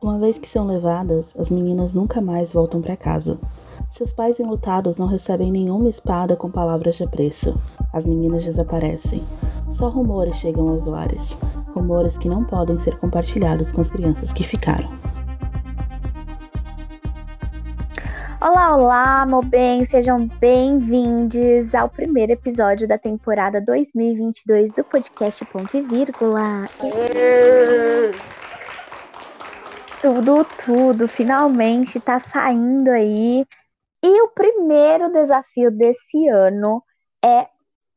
Uma vez que são levadas, as meninas nunca mais voltam para casa. Seus pais enlutados não recebem nenhuma espada com palavras de apreço. As meninas desaparecem. Só rumores chegam aos lares. Rumores que não podem ser compartilhados com as crianças que ficaram. Olá, olá, meu bem, sejam bem-vindos ao primeiro episódio da temporada 2022 do podcast Ponto e Vírgula. Tudo, tudo, finalmente tá saindo aí. E o primeiro desafio desse ano é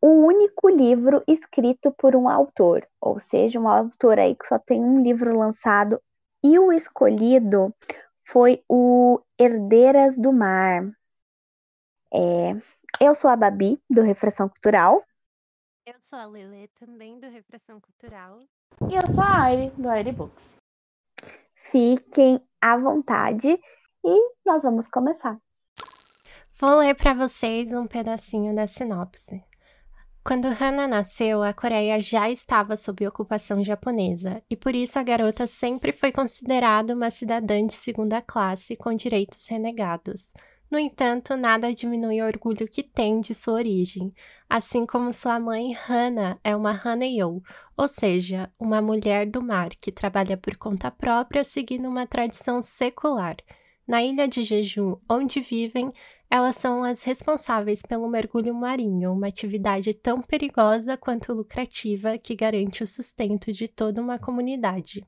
o único livro escrito por um autor, ou seja, um autor aí que só tem um livro lançado e o escolhido foi o Herdeiras do Mar. É, eu sou a Babi, do Refração Cultural. Eu sou a Lele, também do Refração Cultural. E eu sou a Aire, do Aire Books. Fiquem à vontade e nós vamos começar. Vou ler para vocês um pedacinho da sinopse. Quando Hana nasceu, a Coreia já estava sob ocupação japonesa, e por isso a garota sempre foi considerada uma cidadã de segunda classe com direitos renegados. No entanto, nada diminui o orgulho que tem de sua origem, assim como sua mãe Hana é uma Haneo, ou seja, uma mulher do mar que trabalha por conta própria seguindo uma tradição secular. Na ilha de Jeju, onde vivem, elas são as responsáveis pelo mergulho marinho, uma atividade tão perigosa quanto lucrativa que garante o sustento de toda uma comunidade.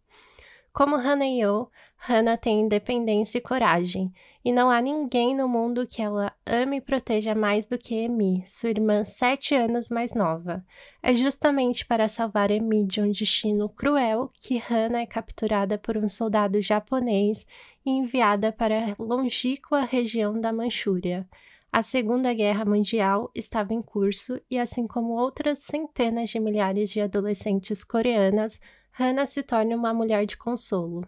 Como Hana Yo, Hana tem independência e coragem, e não há ninguém no mundo que ela ame e proteja mais do que Emi, sua irmã sete anos mais nova. É justamente para salvar Emi de um destino cruel que Hana é capturada por um soldado japonês e enviada para a longínqua região da Manchúria. A Segunda Guerra Mundial estava em curso e, assim como outras centenas de milhares de adolescentes coreanas, Hannah se torna uma mulher de consolo.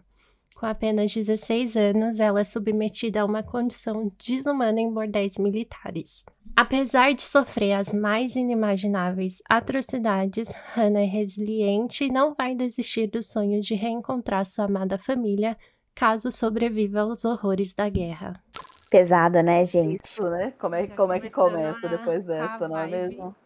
Com apenas 16 anos, ela é submetida a uma condição desumana em bordéis militares. Apesar de sofrer as mais inimagináveis atrocidades, Hannah é resiliente e não vai desistir do sonho de reencontrar sua amada família caso sobreviva aos horrores da guerra. Pesada, né, gente? Isso, né? Como é, como é que começa depois dessa, não é mesmo?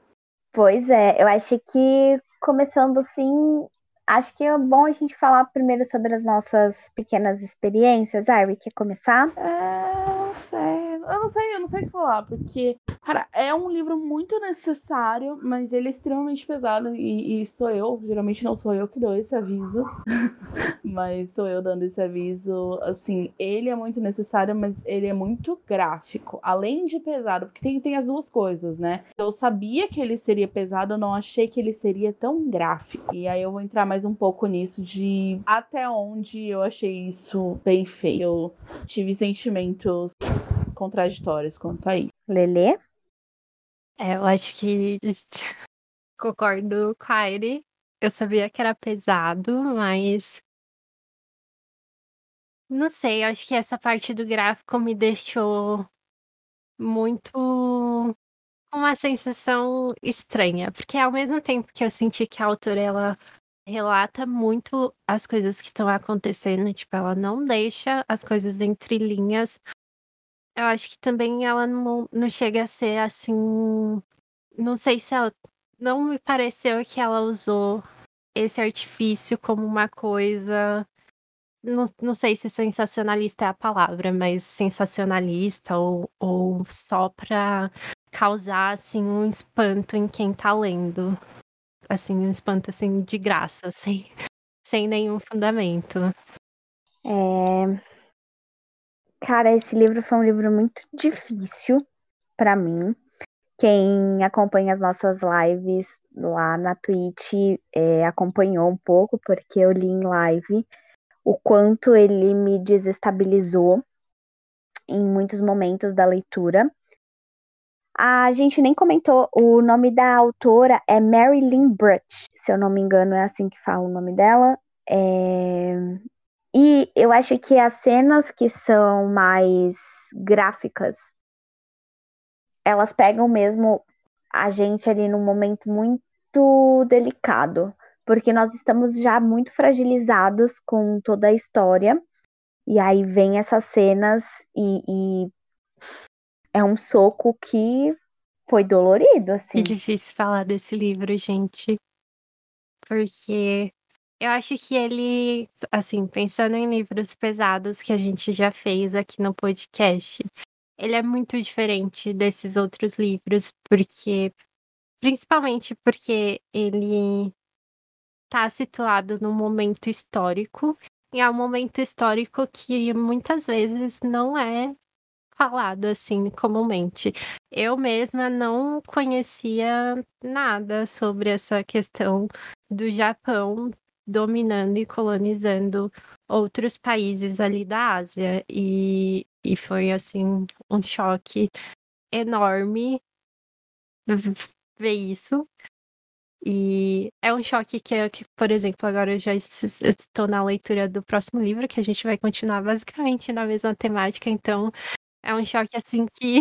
Pois é, eu acho que começando assim, Acho que é bom a gente falar primeiro sobre as nossas pequenas experiências. Ari, quer começar? É, não sei. Eu não sei, eu não sei o que falar, porque, cara, é um livro muito necessário, mas ele é extremamente pesado. E, e sou eu, geralmente não sou eu que dou esse aviso, mas sou eu dando esse aviso. Assim, ele é muito necessário, mas ele é muito gráfico. Além de pesado, porque tem, tem as duas coisas, né? Eu sabia que ele seria pesado, eu não achei que ele seria tão gráfico. E aí eu vou entrar mais um pouco nisso de até onde eu achei isso bem feio. Eu tive sentimentos contraditórios quanto a isso. Lelê? É, eu acho que concordo com a Aire. Eu sabia que era pesado, mas. Não sei, eu acho que essa parte do gráfico me deixou muito uma sensação estranha, porque ao mesmo tempo que eu senti que a autora ela relata muito as coisas que estão acontecendo, tipo, ela não deixa as coisas entre linhas eu acho que também ela não, não chega a ser assim. Não sei se ela. Não me pareceu que ela usou esse artifício como uma coisa. Não, não sei se sensacionalista é a palavra, mas sensacionalista ou, ou só pra causar assim um espanto em quem tá lendo. Assim, um espanto assim de graça, sem, sem nenhum fundamento. É, Cara, esse livro foi um livro muito difícil para mim. Quem acompanha as nossas lives lá na Twitch é, acompanhou um pouco, porque eu li em live o quanto ele me desestabilizou em muitos momentos da leitura. A gente nem comentou, o nome da autora é Marilyn Brutch, se eu não me engano, é assim que fala o nome dela. É... E eu acho que as cenas que são mais gráficas, elas pegam mesmo a gente ali num momento muito delicado, porque nós estamos já muito fragilizados com toda a história. E aí vem essas cenas e, e é um soco que foi dolorido, assim. É difícil falar desse livro, gente. Porque eu acho que ele, assim, pensando em livros pesados que a gente já fez aqui no podcast, ele é muito diferente desses outros livros, porque principalmente porque ele está situado num momento histórico, e é um momento histórico que muitas vezes não é falado assim comumente. Eu mesma não conhecia nada sobre essa questão do Japão dominando e colonizando outros países ali da Ásia. E, e foi assim um choque enorme ver isso. E é um choque que, que, por exemplo, agora eu já estou na leitura do próximo livro, que a gente vai continuar basicamente na mesma temática, então é um choque assim que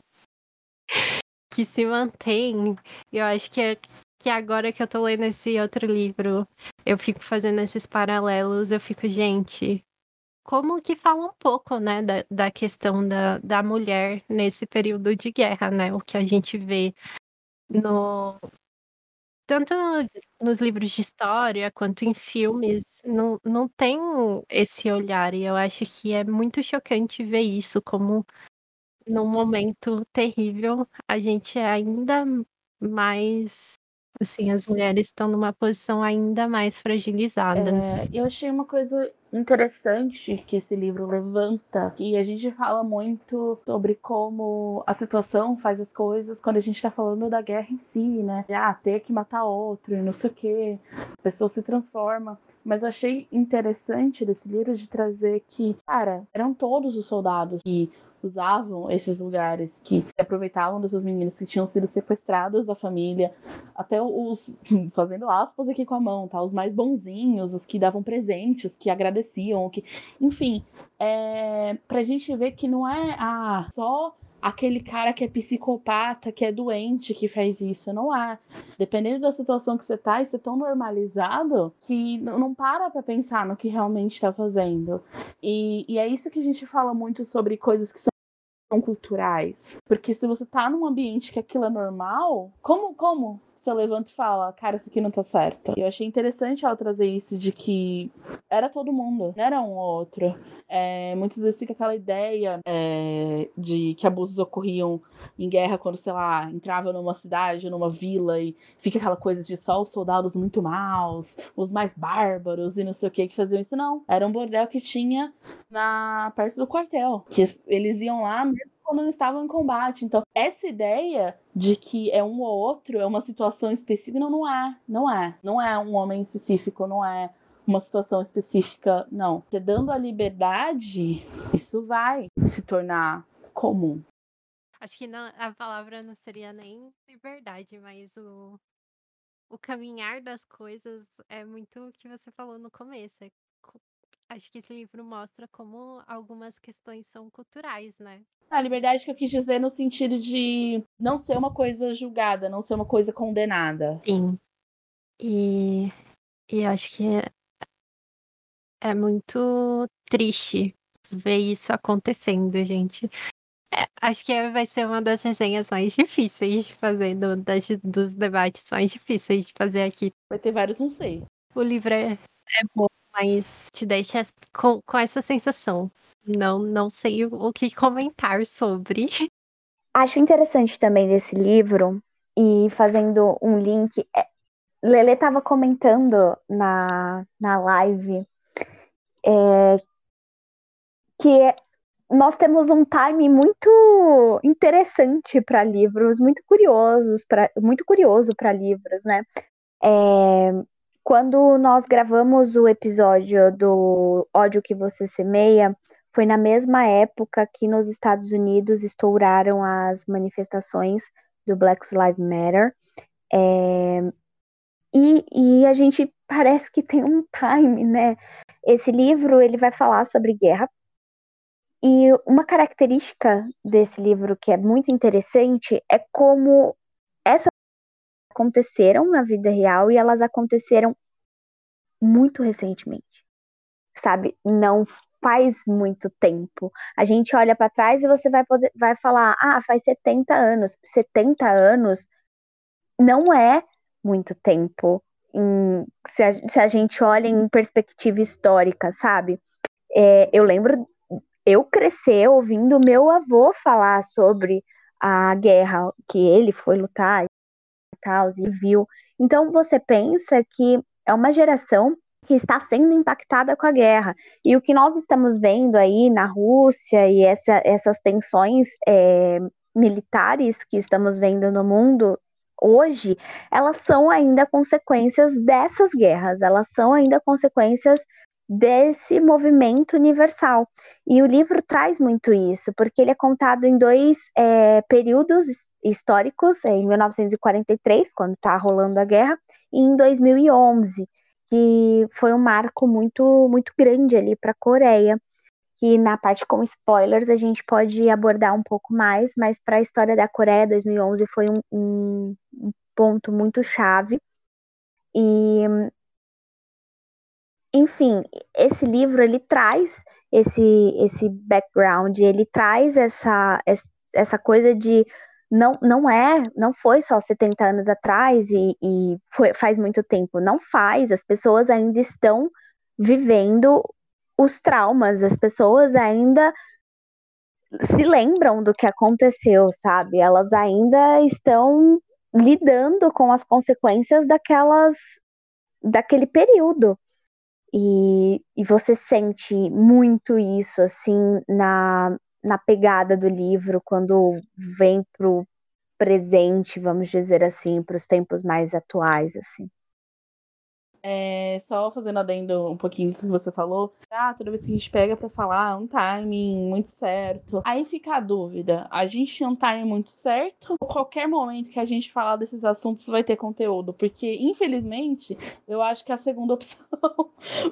que se mantém. Eu acho que é, que agora que eu tô lendo esse outro livro, eu fico fazendo esses paralelos, eu fico, gente, como que fala um pouco, né, da, da questão da, da mulher nesse período de guerra, né? O que a gente vê no. Tanto nos livros de história quanto em filmes, não, não tem esse olhar, e eu acho que é muito chocante ver isso, como num momento terrível, a gente é ainda mais assim, as mulheres estão numa posição ainda mais fragilizadas. É, eu achei uma coisa interessante que esse livro levanta, que a gente fala muito sobre como a situação faz as coisas quando a gente tá falando da guerra em si, né? Ah, ter que matar outro e não sei o que, a pessoa se transforma. Mas eu achei interessante desse livro de trazer que, cara, eram todos os soldados que usavam esses lugares, que aproveitavam dessas meninas que tinham sido sequestradas da família, até os, fazendo aspas aqui com a mão, tá? Os mais bonzinhos, os que davam presentes, que agradeciam, que, enfim, é, pra gente ver que não é ah, só aquele cara que é psicopata, que é doente, que faz isso. Não é. Dependendo da situação que você tá, isso é tão normalizado que não para pra pensar no que realmente tá fazendo. E, e é isso que a gente fala muito sobre coisas que são culturais. Porque se você tá num ambiente que aquilo é normal, como, como você levanta e fala, cara, isso aqui não tá certo. Eu achei interessante ela trazer isso de que era todo mundo, não era um ou outro. É, muitas vezes fica aquela ideia é, de que abusos ocorriam em guerra quando, sei lá, entrava numa cidade, numa vila e fica aquela coisa de só os soldados muito maus, os mais bárbaros e não sei o que que faziam isso. Não, era um bordel que tinha na perto do quartel, que eles iam lá mesmo quando não estavam em combate. Então, essa ideia de que é um ou outro, é uma situação específica, não, não é. Não é. Não é um homem específico, não é uma situação específica, não. Porque dando a liberdade, isso vai se tornar comum. Acho que não, a palavra não seria nem liberdade, mas o, o caminhar das coisas é muito o que você falou no começo. É acho que esse livro mostra como algumas questões são culturais, né? A liberdade que eu quis dizer no sentido de não ser uma coisa julgada, não ser uma coisa condenada. Sim. E, e acho que é, é muito triste ver isso acontecendo, gente. É, acho que vai ser uma das resenhas mais difíceis de fazer, do, das, dos debates mais difíceis de fazer aqui. Vai ter vários, não sei. O livro é, é bom, mas te deixa com, com essa sensação. Não, não sei o, que comentar sobre. Acho interessante também desse livro, e fazendo um link. É, Lele estava comentando na, na live é, que nós temos um time muito interessante para livros, muito curiosos, pra, muito curioso para livros, né? É, quando nós gravamos o episódio do Ódio que Você Semeia, foi na mesma época que nos Estados Unidos estouraram as manifestações do Black Lives Matter. É, e, e a gente parece que tem um time, né? Esse livro ele vai falar sobre guerra. E uma característica desse livro que é muito interessante é como aconteceram na vida real e elas aconteceram muito recentemente. Sabe? Não faz muito tempo. A gente olha para trás e você vai poder vai falar: "Ah, faz 70 anos". 70 anos não é muito tempo. Em, se, a, se, a, gente olha em perspectiva histórica, sabe? É, eu lembro eu crescer ouvindo meu avô falar sobre a guerra que ele foi lutar tal, e viu. Então você pensa que é uma geração que está sendo impactada com a guerra. E o que nós estamos vendo aí na Rússia e essa, essas tensões é, militares que estamos vendo no mundo hoje, elas são ainda consequências dessas guerras, elas são ainda consequências desse movimento universal. E o livro traz muito isso, porque ele é contado em dois é, períodos históricos, em 1943, quando está rolando a guerra, e em 2011, que foi um marco muito, muito grande ali para a Coreia, que na parte com spoilers a gente pode abordar um pouco mais, mas para a história da Coreia, 2011 foi um, um ponto muito chave. E enfim, esse livro ele traz esse esse background, ele traz essa essa coisa de não, não é, não foi só 70 anos atrás e, e foi, faz muito tempo, não faz, as pessoas ainda estão vivendo os traumas, as pessoas ainda se lembram do que aconteceu, sabe? Elas ainda estão lidando com as consequências daquelas daquele período. E, e você sente muito isso, assim, na, na pegada do livro, quando vem pro presente, vamos dizer assim, para os tempos mais atuais, assim. É, só fazendo adendo um pouquinho do que você falou. Ah, toda vez que a gente pega para falar um timing muito certo. Aí fica a dúvida: a gente tem um timing muito certo? Ou qualquer momento que a gente falar desses assuntos vai ter conteúdo? Porque, infelizmente, eu acho que é a segunda opção.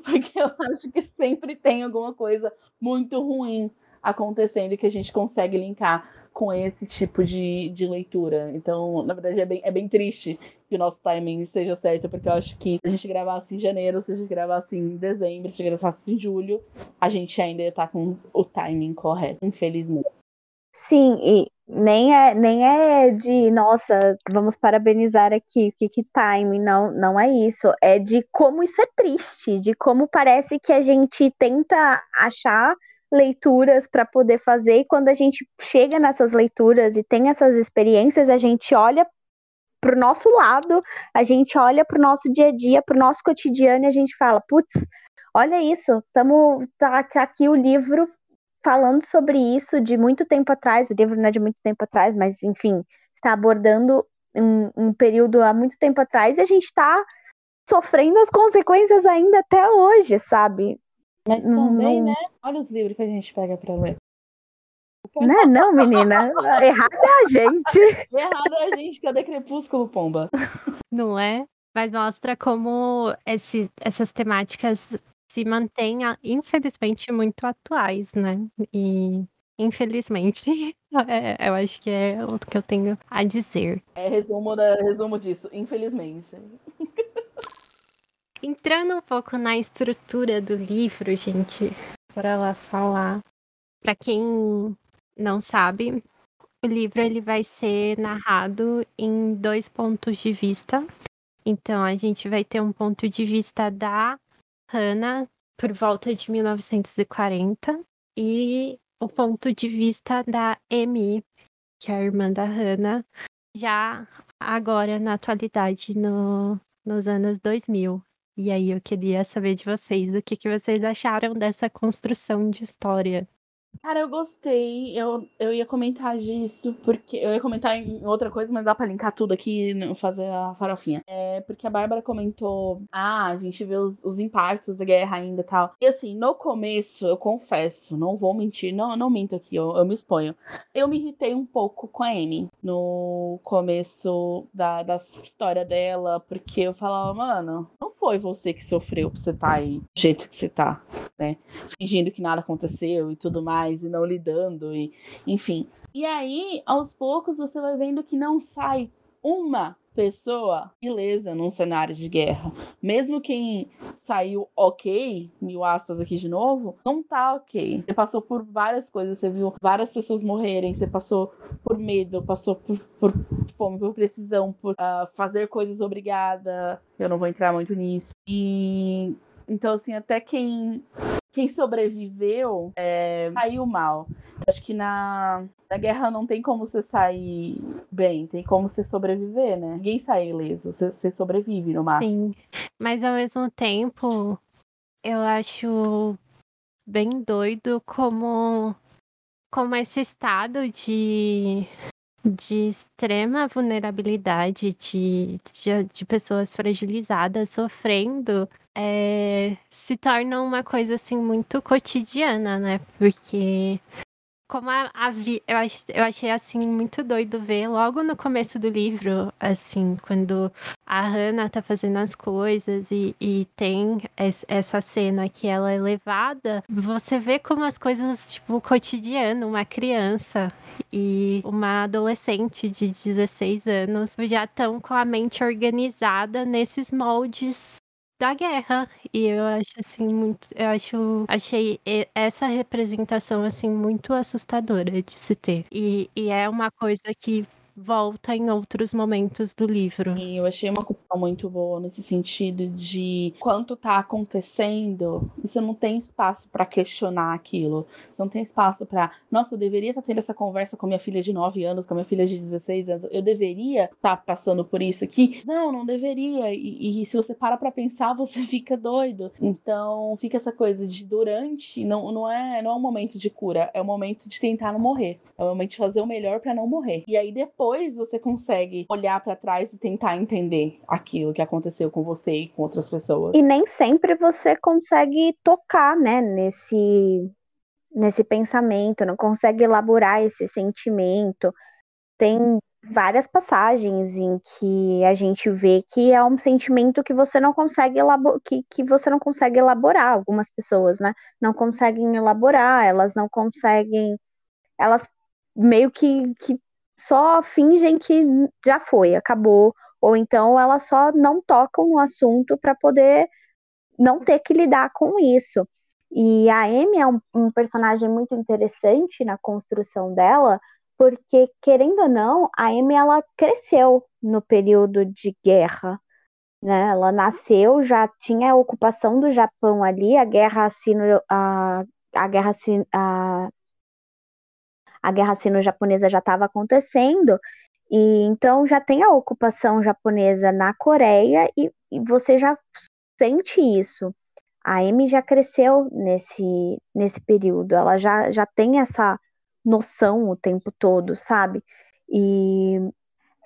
Porque eu acho que sempre tem alguma coisa muito ruim acontecendo que a gente consegue linkar com esse tipo de, de leitura. Então, na verdade, é bem, é bem triste que o nosso timing seja certo, porque eu acho que a gente gravasse em janeiro, se a gente gravasse em dezembro, se a gente gravasse em julho, a gente ainda ia estar com o timing correto, infelizmente. Sim, e nem é, nem é de, nossa, vamos parabenizar aqui, que que time, não, não é isso, é de como isso é triste, de como parece que a gente tenta achar leituras para poder fazer, e quando a gente chega nessas leituras e tem essas experiências, a gente olha para o nosso lado, a gente olha para o nosso dia a dia, para o nosso cotidiano e a gente fala, putz, olha isso, tamo, tá, tá aqui o livro falando sobre isso de muito tempo atrás, o livro não é de muito tempo atrás, mas enfim, está abordando um, um período há muito tempo atrás e a gente está sofrendo as consequências ainda até hoje, sabe? Mas também, não... né? Olha os livros que a gente pega pra ler. Não é não, menina. Errado é a gente. Errado é a gente. Cadê Crepúsculo, pomba? Não é? Mas mostra como esse, essas temáticas se mantêm, infelizmente, muito atuais, né? E Infelizmente, é, eu acho que é o que eu tenho a dizer. É resumo, da, resumo disso, infelizmente. Entrando um pouco na estrutura do livro, gente, para lá falar. Para quem não sabe, o livro ele vai ser narrado em dois pontos de vista. Então a gente vai ter um ponto de vista da Hannah por volta de 1940 e o ponto de vista da Amy, que é a irmã da Hannah, já agora na atualidade no, nos anos 2000. E aí eu queria saber de vocês, o que, que vocês acharam dessa construção de história? Cara, eu gostei. Eu, eu ia comentar disso, porque. Eu ia comentar em outra coisa, mas dá pra linkar tudo aqui e fazer a farofinha. É porque a Bárbara comentou: ah, a gente vê os, os impactos da guerra ainda e tal. E assim, no começo, eu confesso, não vou mentir, não, não minto aqui, eu, eu me exponho. Eu me irritei um pouco com a Amy no começo da, da história dela, porque eu falava, mano, não foi você que sofreu pra você tá aí do jeito que você tá, né? Fingindo que nada aconteceu e tudo mais mais e não lidando e enfim. E aí, aos poucos você vai vendo que não sai uma pessoa ilesa num cenário de guerra. Mesmo quem saiu ok, mil aspas aqui de novo, não tá ok. Você passou por várias coisas, você viu várias pessoas morrerem, você passou por medo, passou por, por fome, por precisão, por uh, fazer coisas obrigada. Eu não vou entrar muito nisso. E então, assim, até quem quem sobreviveu é, saiu mal. Acho que na, na guerra não tem como você sair bem, tem como você sobreviver, né? Ninguém sai ileso, você, você sobrevive no máximo. Sim, mas ao mesmo tempo, eu acho bem doido como, como esse estado de, de extrema vulnerabilidade de, de, de pessoas fragilizadas sofrendo é, se torna uma coisa assim muito cotidiana, né? Porque como a, a vi, eu, ach, eu achei assim muito doido ver logo no começo do livro, assim, quando a Hannah tá fazendo as coisas e, e tem essa cena que ela é levada, você vê como as coisas, tipo, cotidiano, uma criança e uma adolescente de 16 anos já estão com a mente organizada nesses moldes da guerra. E eu acho assim muito, eu acho, achei essa representação assim muito assustadora de se ter. E, e é uma coisa que volta em outros momentos do livro. E eu achei uma conclusão muito boa nesse sentido de quanto tá acontecendo, você não tem espaço para questionar aquilo. Você não tem espaço para, nossa, eu deveria estar tá tendo essa conversa com minha filha de 9 anos, com minha filha de 16 anos. Eu deveria estar tá passando por isso aqui? Não, não deveria. E, e se você para para pensar, você fica doido. Então, fica essa coisa de durante, não, não é, não é um momento de cura, é um momento de tentar não morrer. É um momento de fazer o melhor para não morrer. E aí depois depois você consegue olhar para trás e tentar entender aquilo que aconteceu com você e com outras pessoas. E nem sempre você consegue tocar, né, nesse nesse pensamento, não consegue elaborar esse sentimento. Tem várias passagens em que a gente vê que é um sentimento que você não consegue elaborar, que, que você não consegue elaborar, algumas pessoas, né? Não conseguem elaborar, elas não conseguem, elas meio que, que só fingem que já foi, acabou, ou então elas só não tocam no assunto para poder não ter que lidar com isso. E a Amy é um, um, personagem muito interessante na construção dela, porque querendo ou não, a Amy ela cresceu no período de guerra, né? Ela nasceu, já tinha a ocupação do Japão ali, a guerra sino, a, a guerra a, a guerra sino-japonesa já estava acontecendo, e então já tem a ocupação japonesa na Coreia e, e, você já sente isso. A Amy já cresceu nesse, nesse período, ela já, já tem essa noção o tempo todo, sabe? E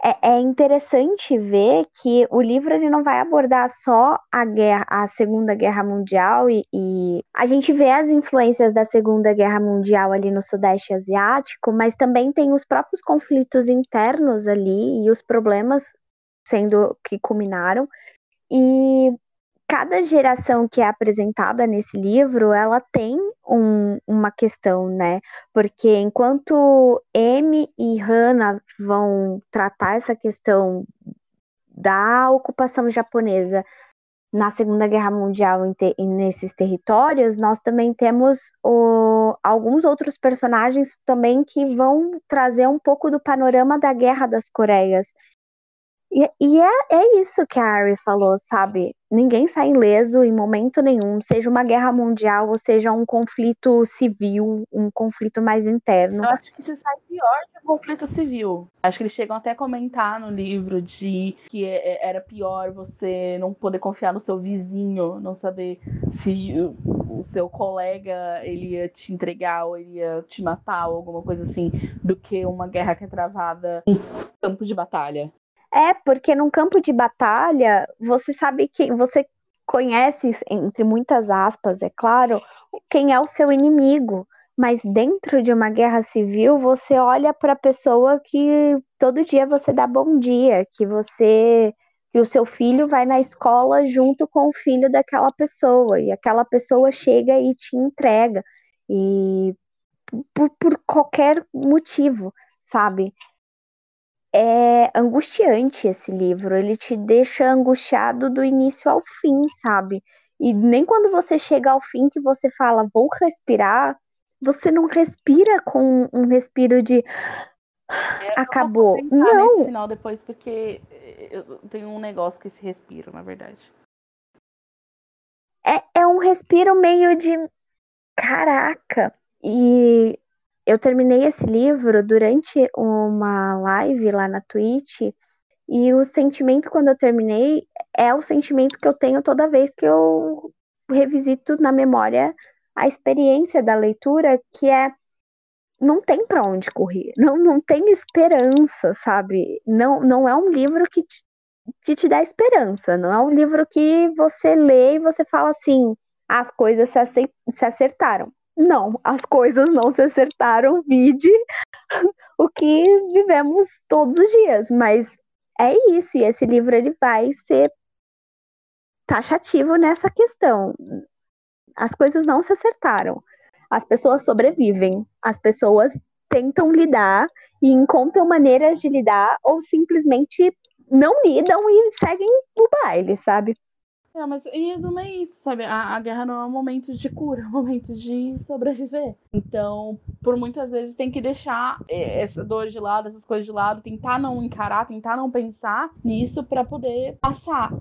é, é, interessante ver que o livro ele não vai abordar só a guerra, a Segunda Guerra Mundial e, e, a gente vê as influências da Segunda Guerra Mundial ali no Sudeste Asiático, mas também tem os próprios conflitos internos ali e os problemas sendo que culminaram. E cada geração que é apresentada nesse livro, ela tem um, uma questão, né? Porque enquanto M e Hannah vão tratar essa questão da ocupação japonesa na Segunda Guerra Mundial te, nesses territórios, nós também temos o, alguns outros personagens também que vão trazer um pouco do panorama da Guerra das Coreias. E, e é, é isso que a Ari falou, sabe? Ninguém sai ileso em momento nenhum, seja uma guerra mundial ou seja um conflito civil, um conflito mais interno. Eu acho que se sai pior que o conflito civil. Acho que eles chegam até a comentar no livro de que é, é, era pior você não poder confiar no seu vizinho, não saber se o, seu colega ele ia te entregar ou ele ia te matar ou alguma coisa assim, do que uma guerra que é travada em campo de batalha. É, porque num campo de batalha, você sabe quem você conhece, entre muitas aspas, é claro, quem é o seu inimigo. Mas dentro de uma guerra civil, você olha para a pessoa que todo dia você dá bom dia, que você que o seu filho vai na escola junto com o filho daquela pessoa e aquela pessoa chega e te entrega e por, por qualquer motivo, sabe? É angustiante esse livro. Ele te deixa angustiado do início ao fim, sabe? E nem quando você chega ao fim que você fala, vou respirar, você não respira com um respiro de é, acabou. Não. Nesse final depois porque eu tenho um negócio com esse respiro, na verdade. É, é um respiro meio de caraca. E eu terminei esse livro durante uma live lá na Twitch. E o sentimento, quando eu terminei, é o sentimento que eu tenho toda vez que eu revisito na memória a experiência da leitura, que é não tem para onde correr, não, não tem esperança, sabe? Não, não é um livro que te, que te dá esperança, não é um livro que você lê e você fala assim, as coisas se acertaram. Não, as coisas não se acertaram, vide o que vivemos todos os dias, mas é isso, e esse livro ele vai ser taxativo nessa questão. As coisas não se acertaram. As pessoas sobrevivem, as pessoas tentam lidar e encontram maneiras de lidar ou simplesmente não lidam e seguem o baile, sabe? É, mas em resumo é isso, sabe? A, a, guerra não é um momento de cura, é um momento de sobreviver. Então, por muitas vezes tem que deixar é, essa dor de lado, essas coisas de lado, tentar não encarar, tentar não pensar nisso para poder passar.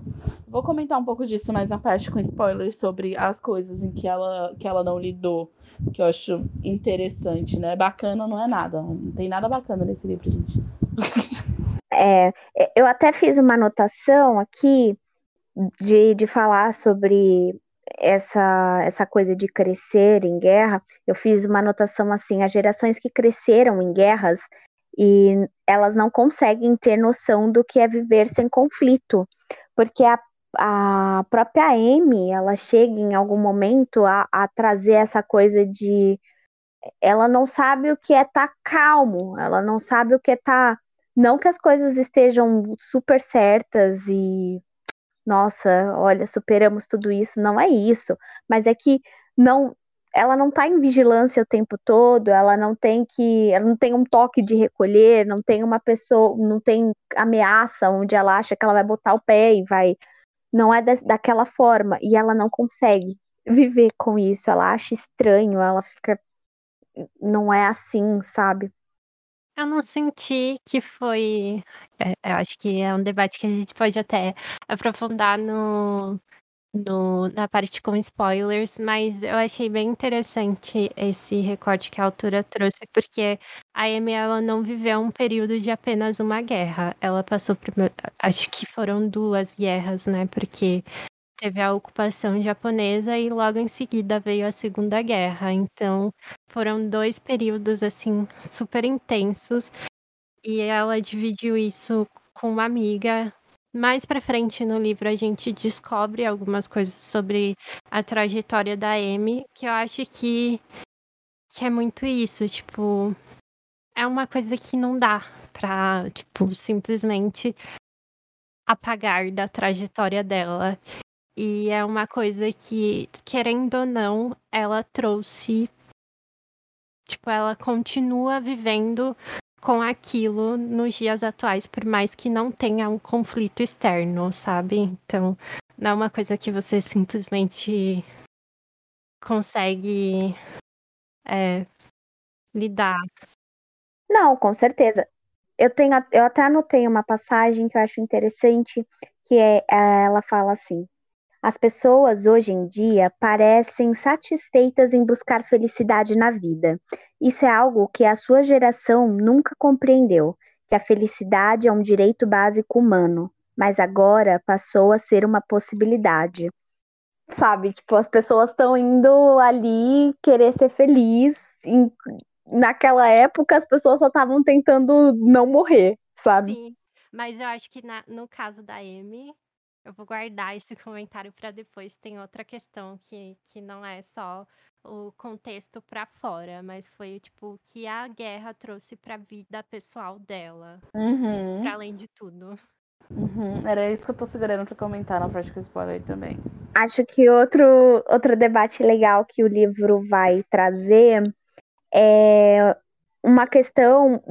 Vou comentar um pouco disso mais na parte com spoilers sobre as coisas em que ela, que ela não lidou, que eu acho interessante, né? Bacana não é nada, não tem nada bacana nesse livro, gente. É, eu até fiz uma anotação aqui de, de falar sobre essa, essa coisa de crescer em guerra, eu fiz uma anotação assim: as gerações que cresceram em guerras e elas não conseguem ter noção do que é viver sem conflito, porque a, a própria Amy, ela chega em algum momento a, a trazer essa coisa de ela não sabe o que é estar tá calmo, ela não sabe o que é estar. Tá, não que as coisas estejam super certas e nossa, olha, superamos tudo isso, não é isso, mas é que não ela não está em vigilância o tempo todo, ela não tem que, ela não tem um toque de recolher, não tem uma pessoa, não tem ameaça onde ela acha que ela vai botar o pé e vai, não é da, daquela forma, e ela não consegue viver com isso, ela acha estranho, ela fica, não é assim, sabe? Eu não senti que foi. é, eu acho que é um debate que a gente pode até aprofundar no, no, na parte com spoilers, mas eu achei bem interessante esse recorte que a autora trouxe, porque a Amy ela não viveu um período de apenas uma guerra. Ela passou por. Acho que foram duas guerras, né? Porque teve a ocupação japonesa e logo em seguida veio a Segunda Guerra. Então, foram dois períodos assim super intensos e ela dividiu isso com uma amiga. Mais para frente no livro a gente descobre algumas coisas sobre a trajetória da Amy, que eu acho que que é muito isso, tipo, é uma coisa que não dá pra, tipo, simplesmente apagar da trajetória dela. E é uma coisa que, querendo ou não, ela trouxe. Tipo, ela continua vivendo com aquilo nos dias atuais, por mais que não tenha um conflito externo, sabe? Então, não é uma coisa que você simplesmente consegue é, lidar. Não, com certeza. Eu tenho, eu até anotei uma passagem que eu acho interessante, que é, ela fala assim: as pessoas hoje em dia parecem satisfeitas em buscar felicidade na vida. Isso é algo que a sua geração nunca compreendeu, que a felicidade é um direito básico humano, mas agora passou a ser uma possibilidade. Sabe, tipo, as pessoas estão indo ali querer ser feliz. Em... Naquela época, as pessoas só estavam tentando não morrer, sabe? Sim, mas eu acho que na, no caso da Amy, eu vou guardar esse comentário para depois. Tem outra questão que, que não é só o contexto para fora, mas foi tipo o que a guerra trouxe para a vida pessoal dela, uhum. para além de tudo. Uhum. Era isso que eu tô segurando para comentar na com spoiler também. Acho que outro, outro debate legal que o livro vai trazer é uma questão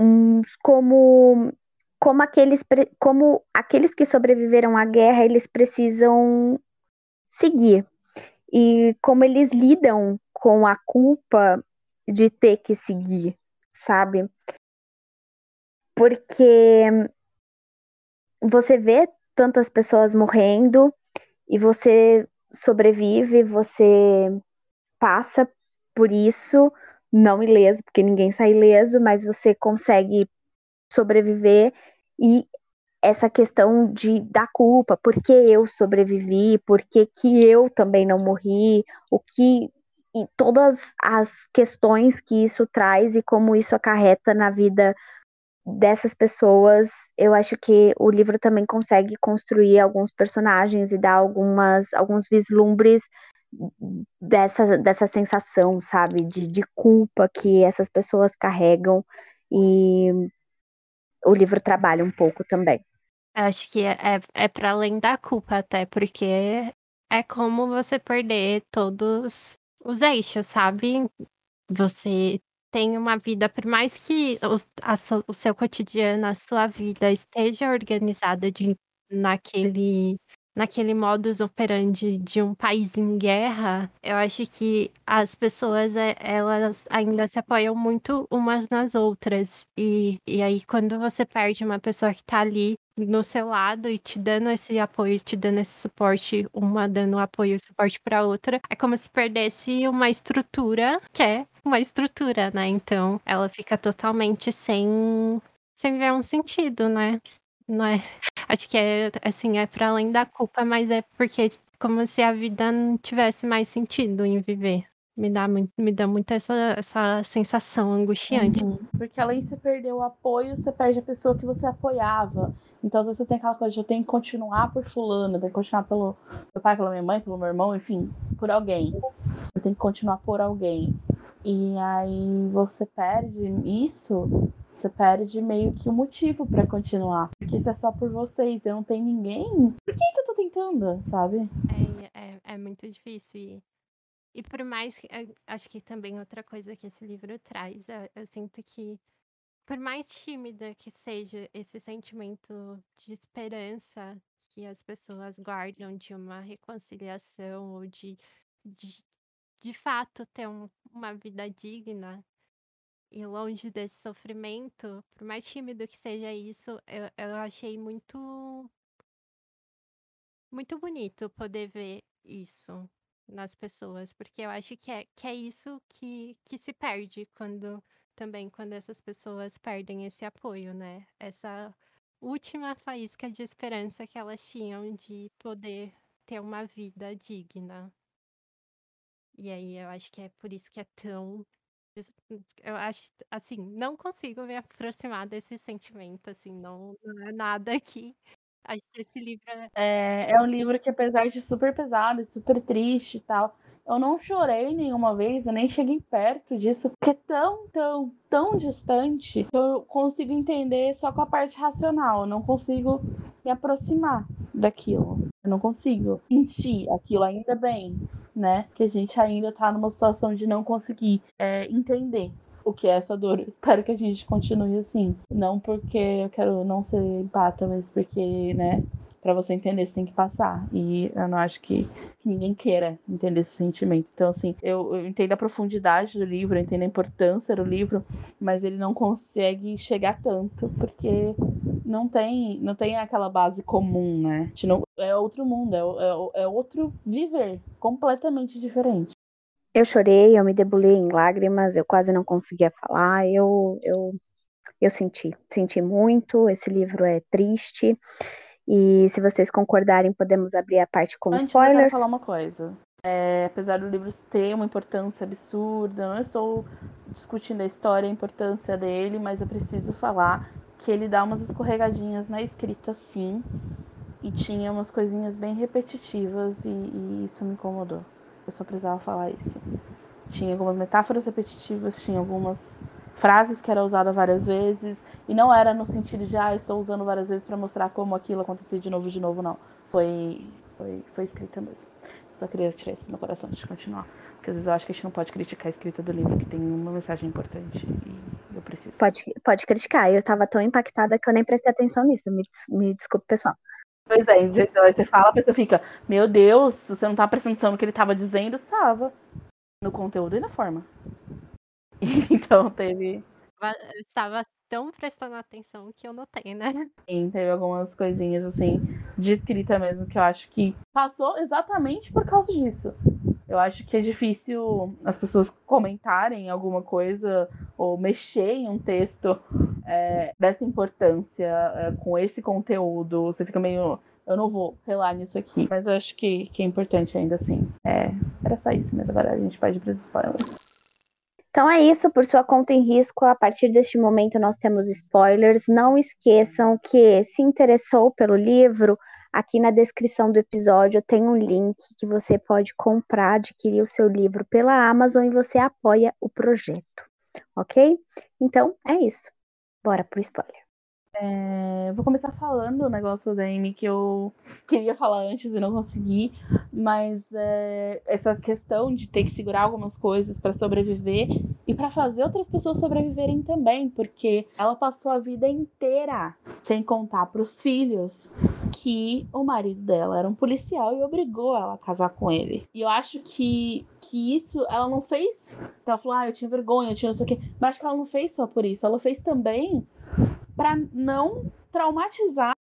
como como aqueles, como aqueles que sobreviveram à guerra, eles precisam seguir. E como eles lidam com a culpa de ter que seguir, sabe? Porque você vê tantas pessoas morrendo e você sobrevive, você passa por isso, não ileso, porque ninguém sai ileso, mas você consegue sobreviver e essa questão de da culpa, por que eu sobrevivi, por que, que eu também não morri, o que e todas as questões que isso traz e como isso acarreta na vida dessas pessoas, eu acho que o livro também consegue construir alguns personagens e dar algumas alguns vislumbres dessa, dessa sensação, sabe, de, de culpa que essas pessoas carregam e o livro trabalha um pouco também. Acho que é, é, é para além da culpa, até, porque é como você perder todos os eixos, sabe? Você tem uma vida, por mais que o, a, o seu cotidiano, a sua vida esteja organizada de, naquele naquele modus operandi de um país em guerra, eu acho que as pessoas, eh, elas ainda se apoiam muito umas nas outras. E, e aí, quando você perde uma pessoa que tá ali no seu lado e te dando esse apoio, te dando esse suporte, uma dando apoio e suporte para outra, é como se perdesse uma estrutura que é uma estrutura, né? Então, ela fica totalmente sem sem ver um sentido, né? Não é. Acho que é assim, é para além da culpa, mas é porque como se a vida não tivesse mais sentido em viver. Me dá muito, me dá muito essa, essa sensação angustiante. Uhum. Porque além de você perder o apoio, você perde a pessoa que você apoiava. Então, às vezes você tem aquela coisa de eu tenho que continuar por fulano, eu tenho que continuar pelo meu pai, pela minha mãe, pelo meu irmão, enfim, por alguém. Você tem que continuar por alguém. E aí você perde isso você perde meio que o motivo para continuar. Porque isso é só por vocês, eu não tenho ninguém. Por que, que eu tô tentando, sabe? É, é, é muito difícil. E, e por mais que. Acho que também outra coisa que esse livro traz, eu, eu sinto que por mais tímida que seja esse sentimento de esperança que as pessoas guardam de uma reconciliação ou de, de, de fato ter um, uma vida digna, e longe desse sofrimento, por mais tímido que seja isso, eu, eu achei muito. Muito bonito poder ver isso nas pessoas, porque eu acho que é, que é isso que, que se perde quando também quando essas pessoas perdem esse apoio, né? Essa última faísca de esperança que elas tinham de poder ter uma vida digna. E aí eu acho que é por isso que é tão eu acho, assim, não consigo me aproximar desse sentimento, assim, não, não é nada que acho que esse livro é... é... É um livro que, apesar de super pesado super triste e tal, eu não chorei nenhuma vez, eu nem cheguei perto disso, porque é tão, tão, tão distante que eu consigo entender só com a parte racional, eu não consigo me aproximar daquilo. Eu não consigo sentir aquilo ainda bem né? Que a gente ainda tá numa situação de não conseguir é, entender o que é essa dor. Eu espero que a gente continue assim. Não porque eu quero não ser empata, mas porque, né? Para você entender, você tem que passar. E eu não acho que, que ninguém queira entender esse sentimento. Então, assim, eu, eu, entendo a profundidade do livro, eu entendo a importância do livro, mas ele não consegue chegar tanto, porque não tem, não tem aquela base comum, né? Não, é outro mundo, é, é, é outro viver completamente diferente. Eu chorei, eu me debulhei em lágrimas, eu quase não conseguia falar, eu, eu, eu senti, senti muito, esse livro é triste, e se vocês concordarem, podemos abrir a parte com Antes spoilers. Eu quero falar uma coisa. É, apesar do livro ter uma importância absurda, não estou discutindo a história, a importância dele, mas eu preciso falar que ele dá umas escorregadinhas na escrita, sim, e tinha umas coisinhas bem repetitivas, e, e isso me incomodou. Eu só precisava falar isso. Tinha algumas metáforas repetitivas, tinha algumas frases que era usada várias vezes e não era no sentido de ah, estou usando várias vezes para mostrar como aquilo acontecia de novo de novo, não. Foi foi foi escrita mesmo. Só queria tirar isso do meu coração antes de continuar. Porque às vezes eu acho que a gente não pode criticar a escrita do livro, que tem uma mensagem importante e eu preciso. Pode, pode criticar. Eu tava tão impactada que eu nem prestei atenção nisso. Me, me desculpe, pessoal. Pois é, então você fala, a pessoa fica, meu Deus, você não tá prestando atenção no que ele tava dizendo, estava. No conteúdo e na forma. Então teve. Estava tão prestando atenção que eu notei, né? Sim, teve algumas coisinhas assim de escrita mesmo que eu acho que passou exatamente por causa disso. Eu acho que é difícil as pessoas comentarem alguma coisa ou mexer em um texto é, dessa importância, é, com esse conteúdo. Você fica meio. Eu não vou relar nisso aqui, mas eu acho que, que é importante ainda assim. É, era só isso, mas agora a gente pode ir para os spoilers. Então é isso, por sua conta em risco, a partir deste momento nós temos spoilers. Não esqueçam que se interessou pelo livro, aqui na descrição do episódio tem um link que você pode comprar, adquirir o seu livro pela Amazon e você apoia o projeto, ok? Então é isso. Bora pro spoiler. É, vou começar falando o negócio da Amy que eu queria falar antes e não consegui, mas é, essa questão de ter que segurar algumas coisas para sobreviver e para fazer outras pessoas sobreviverem também, porque ela passou a vida inteira sem contar para os filhos que o marido dela era um policial e obrigou ela a casar com ele. E eu acho que, que isso ela não fez. Ela falou, ah, eu tinha vergonha, eu tinha não sei o quê. Mas acho que ela não fez só por isso. Ela fez também para não traumatizar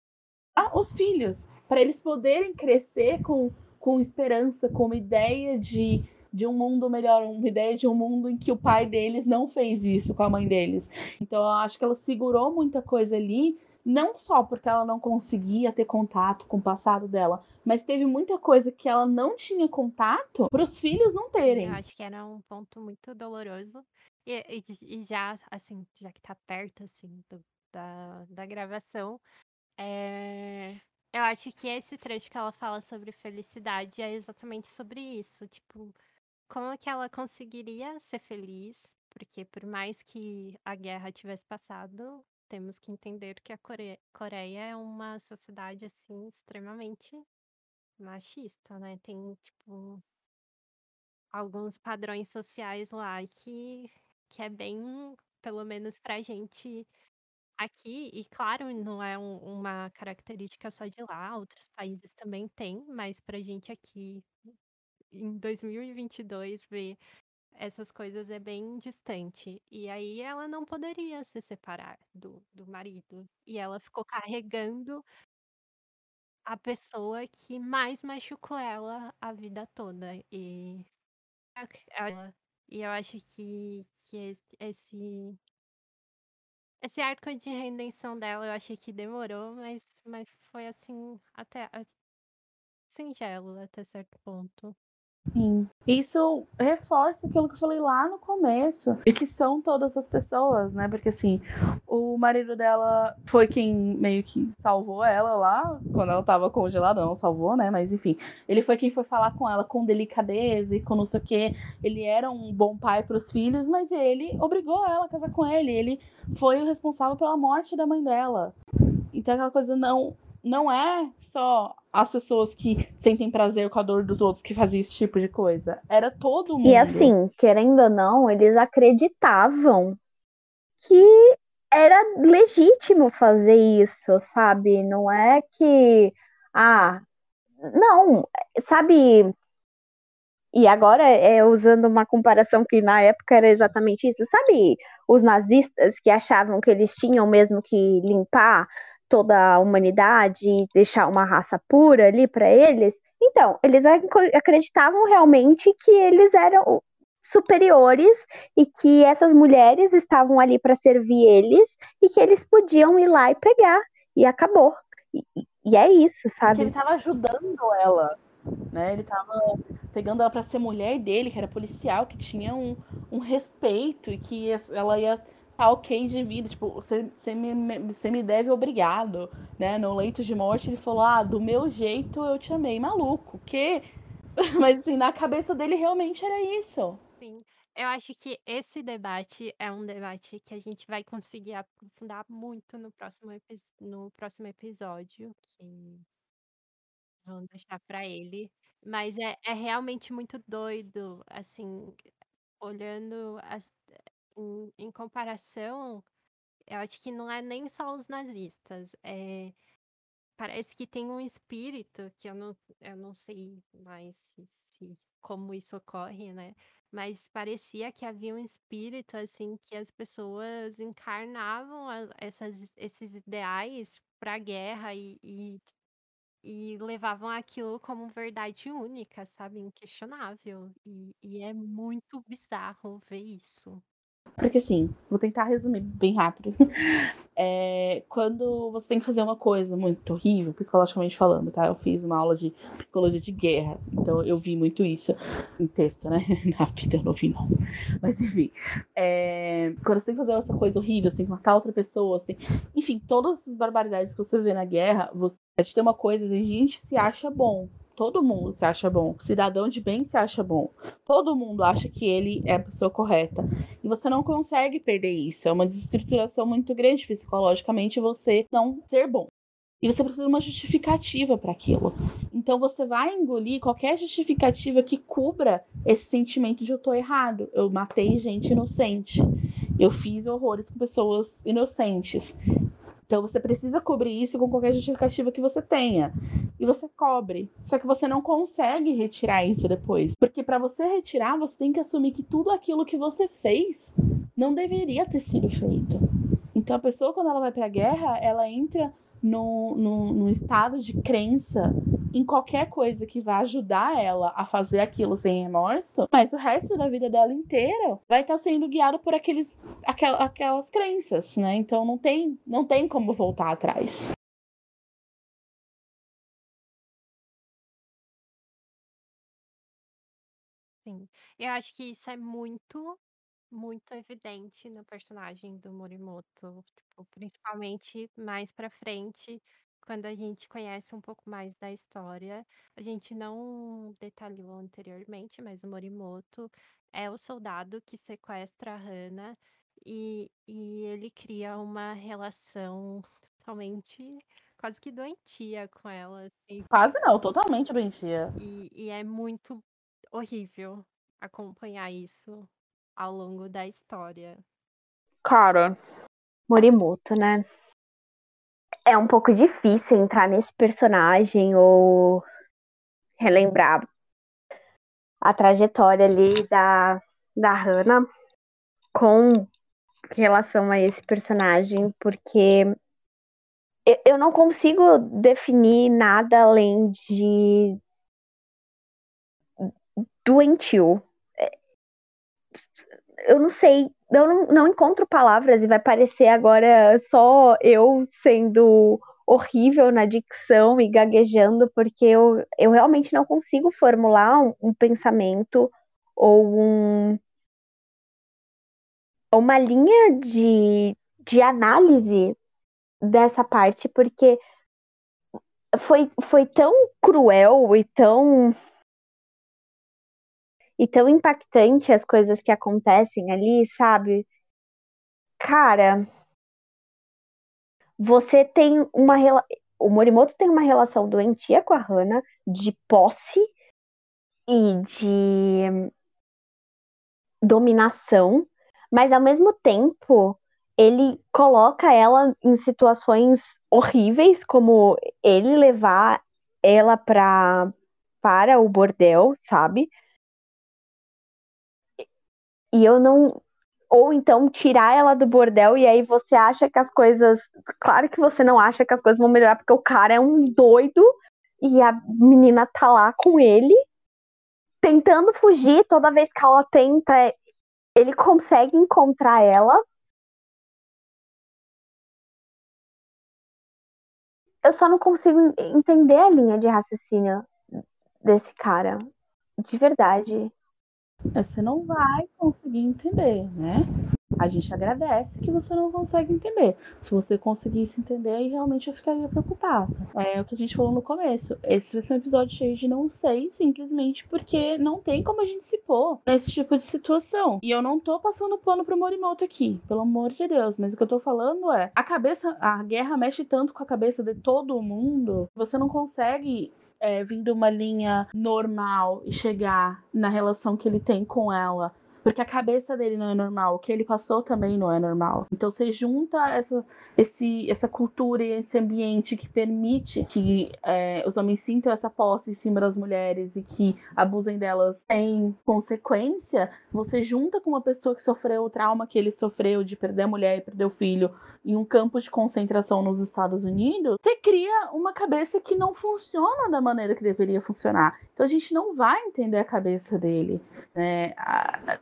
os filhos, para eles poderem crescer com, com esperança, com uma ideia de, de um mundo melhor, uma ideia de um mundo em que o pai deles não fez isso com a mãe deles. Então eu acho que ela segurou muita coisa ali, não só porque ela não conseguia ter contato com o passado dela, mas teve muita coisa que ela não tinha contato para os filhos não terem. Eu acho que era um ponto muito doloroso. E, e, e já, assim, já que tá perto, assim, do, da, da gravação. É... Eu acho que esse trecho que ela fala sobre felicidade é exatamente sobre isso. Tipo, como que ela conseguiria ser feliz? Porque por mais que a guerra tivesse passado, temos que entender que a Coreia, Coreia é uma sociedade, assim, extremamente machista, né? Tem, tipo, alguns padrões sociais lá que, que é bem, pelo menos pra gente Aqui, e claro, não é um- uma característica só de lá, outros países também têm, mas pra gente aqui, em 2022, ver essas coisas é bem distante. E aí ela não poderia se separar do, do marido. E ela ficou carregando a pessoa que mais machucou ela a vida toda. E, e eu acho que, que esse arco de redenção dela eu achei que demorou, mas, mas foi assim, até singelo até certo ponto. Sim. Isso reforça aquilo que eu falei lá no começo, e que são todas as pessoas, né? Porque assim, o marido dela foi quem meio que salvou ela lá, quando ela tava congelada, não salvou, né? Mas enfim, ele foi quem foi falar com ela com delicadeza e com não sei o quê. Ele era um bom pai para os filhos, mas ele obrigou ela a casar com ele. Ele foi o responsável pela morte da mãe dela. Então aquela coisa não não é só as pessoas que sentem prazer com a dor dos outros que faziam esse tipo de coisa. Era todo mundo. E assim, querendo ou não, eles acreditavam que era legítimo fazer isso, sabe? Não é que. Ah, não, sabe? E agora, é, usando uma comparação que na época era exatamente isso, sabe? Os nazistas que achavam que eles tinham mesmo que limpar toda a humanidade e deixar uma raça pura ali para eles. Então, eles acreditavam realmente que eles eram superiores e que essas mulheres estavam ali para servir eles e que eles podiam ir lá e pegar e acabou. E, e é isso, sabe? Porque ele estava ajudando ela, né? Ele estava pegando ela para ser mulher dele, que era policial, que tinha um, um respeito e que ela ia tá ok de vida, tipo, você, me, você me deve obrigado, né? No leito de morte ele falou, ah, do meu jeito eu te amei, maluco, que? Mas assim, na cabeça dele realmente era isso. Sim. Eu acho que esse debate é um debate que a gente vai conseguir aprofundar muito no próximo, no próximo episódio, que Vamos deixar pra ele. Mas é é realmente muito doido, assim, olhando as em em comparação, eu acho que não é nem só os nazistas, eh, parece que tem um espírito que eu não eu não sei mais se se como isso ocorre, né, mas parecia que havia um espírito, assim, que as pessoas encarnavam a essas esses ideais pra guerra e e e levavam aquilo como verdade única, sabe, inquestionável. E e é muito bizarro ver isso. Porque assim, vou tentar resumir bem rápido. É, quando você tem que fazer uma coisa muito horrível, psicologicamente falando, tá? Eu fiz uma aula de psicologia de guerra, então eu vi muito isso em texto, né? Na vida eu não vi, não. Mas enfim, é, quando você tem que fazer essa coisa horrível, você tem que matar outra pessoa, tem... enfim, todas as barbaridades que você vê na guerra, você tem uma coisa, a gente se acha bom. Todo mundo se acha bom. O cidadão de bem se acha bom. Todo mundo acha que ele é a pessoa correta. E você não consegue perder isso. É uma desestruturação muito grande psicologicamente você não ser bom. E você precisa de uma justificativa para aquilo. Então você vai engolir qualquer justificativa que cubra esse sentimento de eu tô errado. Eu matei gente inocente. Eu fiz horrores com pessoas inocentes. Então você precisa cobrir isso com qualquer justificativa que você tenha. E você cobre. Só que você não consegue retirar isso depois. Porque para você retirar, você tem que assumir que tudo aquilo que você fez não deveria ter sido feito. Então a pessoa, quando ela vai pra guerra, ela entra no, no, no, estado de crença em qualquer coisa que vá ajudar ela a fazer aquilo sem remorso, mas o resto da vida dela inteira vai estar tá sendo guiado por aqueles, aquel, aquelas crenças, né? Então não tem, não tem como voltar atrás. Sim, eu acho que isso é muito muito evidente no personagem do Morimoto, tipo, principalmente mais pra frente, quando a gente conhece um pouco mais da história. A gente não detalhou anteriormente, mas o Morimoto é o soldado que sequestra a Hana e, e ele cria uma relação totalmente quase que doentia com ela. Assim. Quase não, totalmente doentia. E, e é muito horrível acompanhar isso ao longo da história. Cara, Morimoto, né? É um pouco difícil entrar nesse personagem ou relembrar a trajetória ali da, da Hannah com relação a esse personagem, porque eu não consigo definir nada além de doentio eu não sei, eu não, não encontro palavras e vai parecer agora só eu sendo horrível na dicção e gaguejando, porque eu, eu realmente não consigo formular um, um pensamento ou um, uma linha de, de análise dessa parte, porque foi, foi tão cruel e tão e tão impactante as coisas que acontecem ali, sabe? Cara, você tem uma o Morimoto tem uma relação doentia com a Hana de posse e de dominação, mas ao mesmo tempo ele coloca ela em situações horríveis, como ele levar ela pra, para o bordel, sabe? E eu não. Ou então tirar ela do bordel e aí você acha que as coisas. Claro que você não acha que as coisas vão melhorar, porque o cara é um doido e a menina tá lá com ele, tentando fugir. Toda vez que ela tenta, ele consegue encontrar ela. Eu só não consigo entender a linha de raciocínio desse cara. De verdade. Você não vai conseguir entender, né? A gente agradece que você não consegue entender. Se você conseguisse entender, aí realmente eu ficaria preocupada. É o que a gente falou no começo. Esse vai ser um episódio cheio de não sei, simplesmente porque não tem como a gente se pôr nesse tipo de situação. E eu não tô passando pano pro Morimoto aqui, pelo amor de Deus. Mas o que eu tô falando é: a cabeça, a guerra mexe tanto com a cabeça de todo mundo, você não consegue é, vindo uma linha normal e chegar na relação que ele tem com ela porque a cabeça dele não é normal, o que ele passou também não é normal. Então você junta essa, esse, essa cultura e esse ambiente que permite que é, os homens sintam essa posse em cima das mulheres e que abusem delas sem consequência, você junta com uma pessoa que sofreu o trauma que ele sofreu de perder a mulher e perder o filho em um campo de concentração nos Estados Unidos, você cria uma cabeça que não funciona da maneira que deveria funcionar. Então a gente não vai entender a cabeça dele. Né?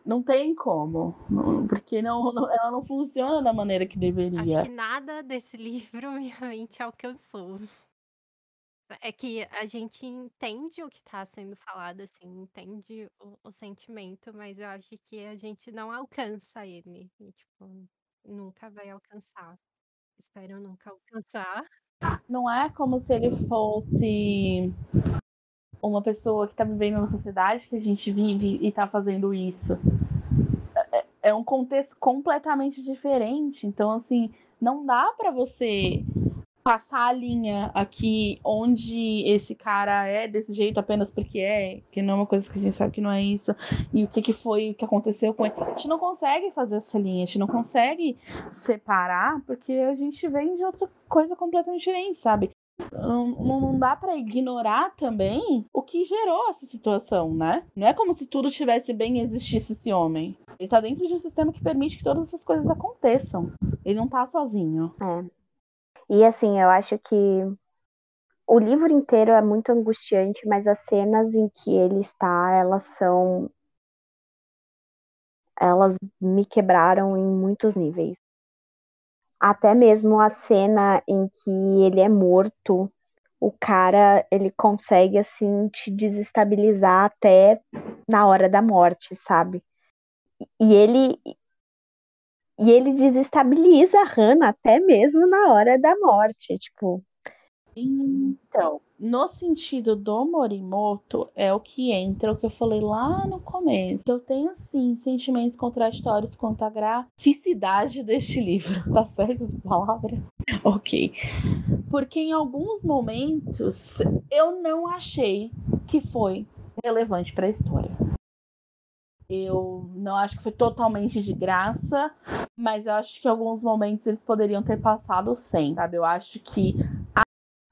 Não tem como. Porque não, não, ela não funciona da maneira que deveria. Acho que nada desse livro minha mente alcançou. É que a gente entende o que está sendo falado, assim, entende o, o, sentimento, mas eu acho que a gente não alcança ele. E, tipo, nunca vai alcançar. Espero nunca alcançar. Não é como se ele fosse uma pessoa que está vivendo na sociedade que a gente vive e está fazendo isso. É, é um contexto completamente diferente. Então, assim, não dá para você passar a linha aqui onde esse cara é desse jeito apenas porque é, que não é uma coisa que a gente sabe que não é isso, e o que, que foi, o que aconteceu com ele. A gente não consegue fazer essa linha, a gente não consegue separar, porque a gente vem de outra coisa completamente diferente, sabe? Não, não dá para ignorar também o que gerou essa situação, né? Não é como se tudo tivesse bem e existisse esse homem. Ele tá dentro de um sistema que permite que todas essas coisas aconteçam. Ele não tá sozinho. É. E assim, eu acho que o livro inteiro é muito angustiante, mas as cenas em que ele está, elas são. Elas me quebraram em muitos níveis. Até mesmo a cena em que ele é morto, o cara, ele consegue, assim, te desestabilizar até na hora da morte, sabe? E ele, e ele desestabiliza a Hannah até mesmo na hora da morte, tipo. Então, no sentido do Morimoto, é o que entra o que eu falei lá no começo. Eu tenho, sim, sentimentos contraditórios quanto à graficidade deste livro. Tá certo essa palavra? ok. Porque em alguns momentos eu não achei que foi relevante para a história. Eu não acho que foi totalmente de graça, mas eu acho que em alguns momentos eles poderiam ter passado sem, sabe? Eu acho que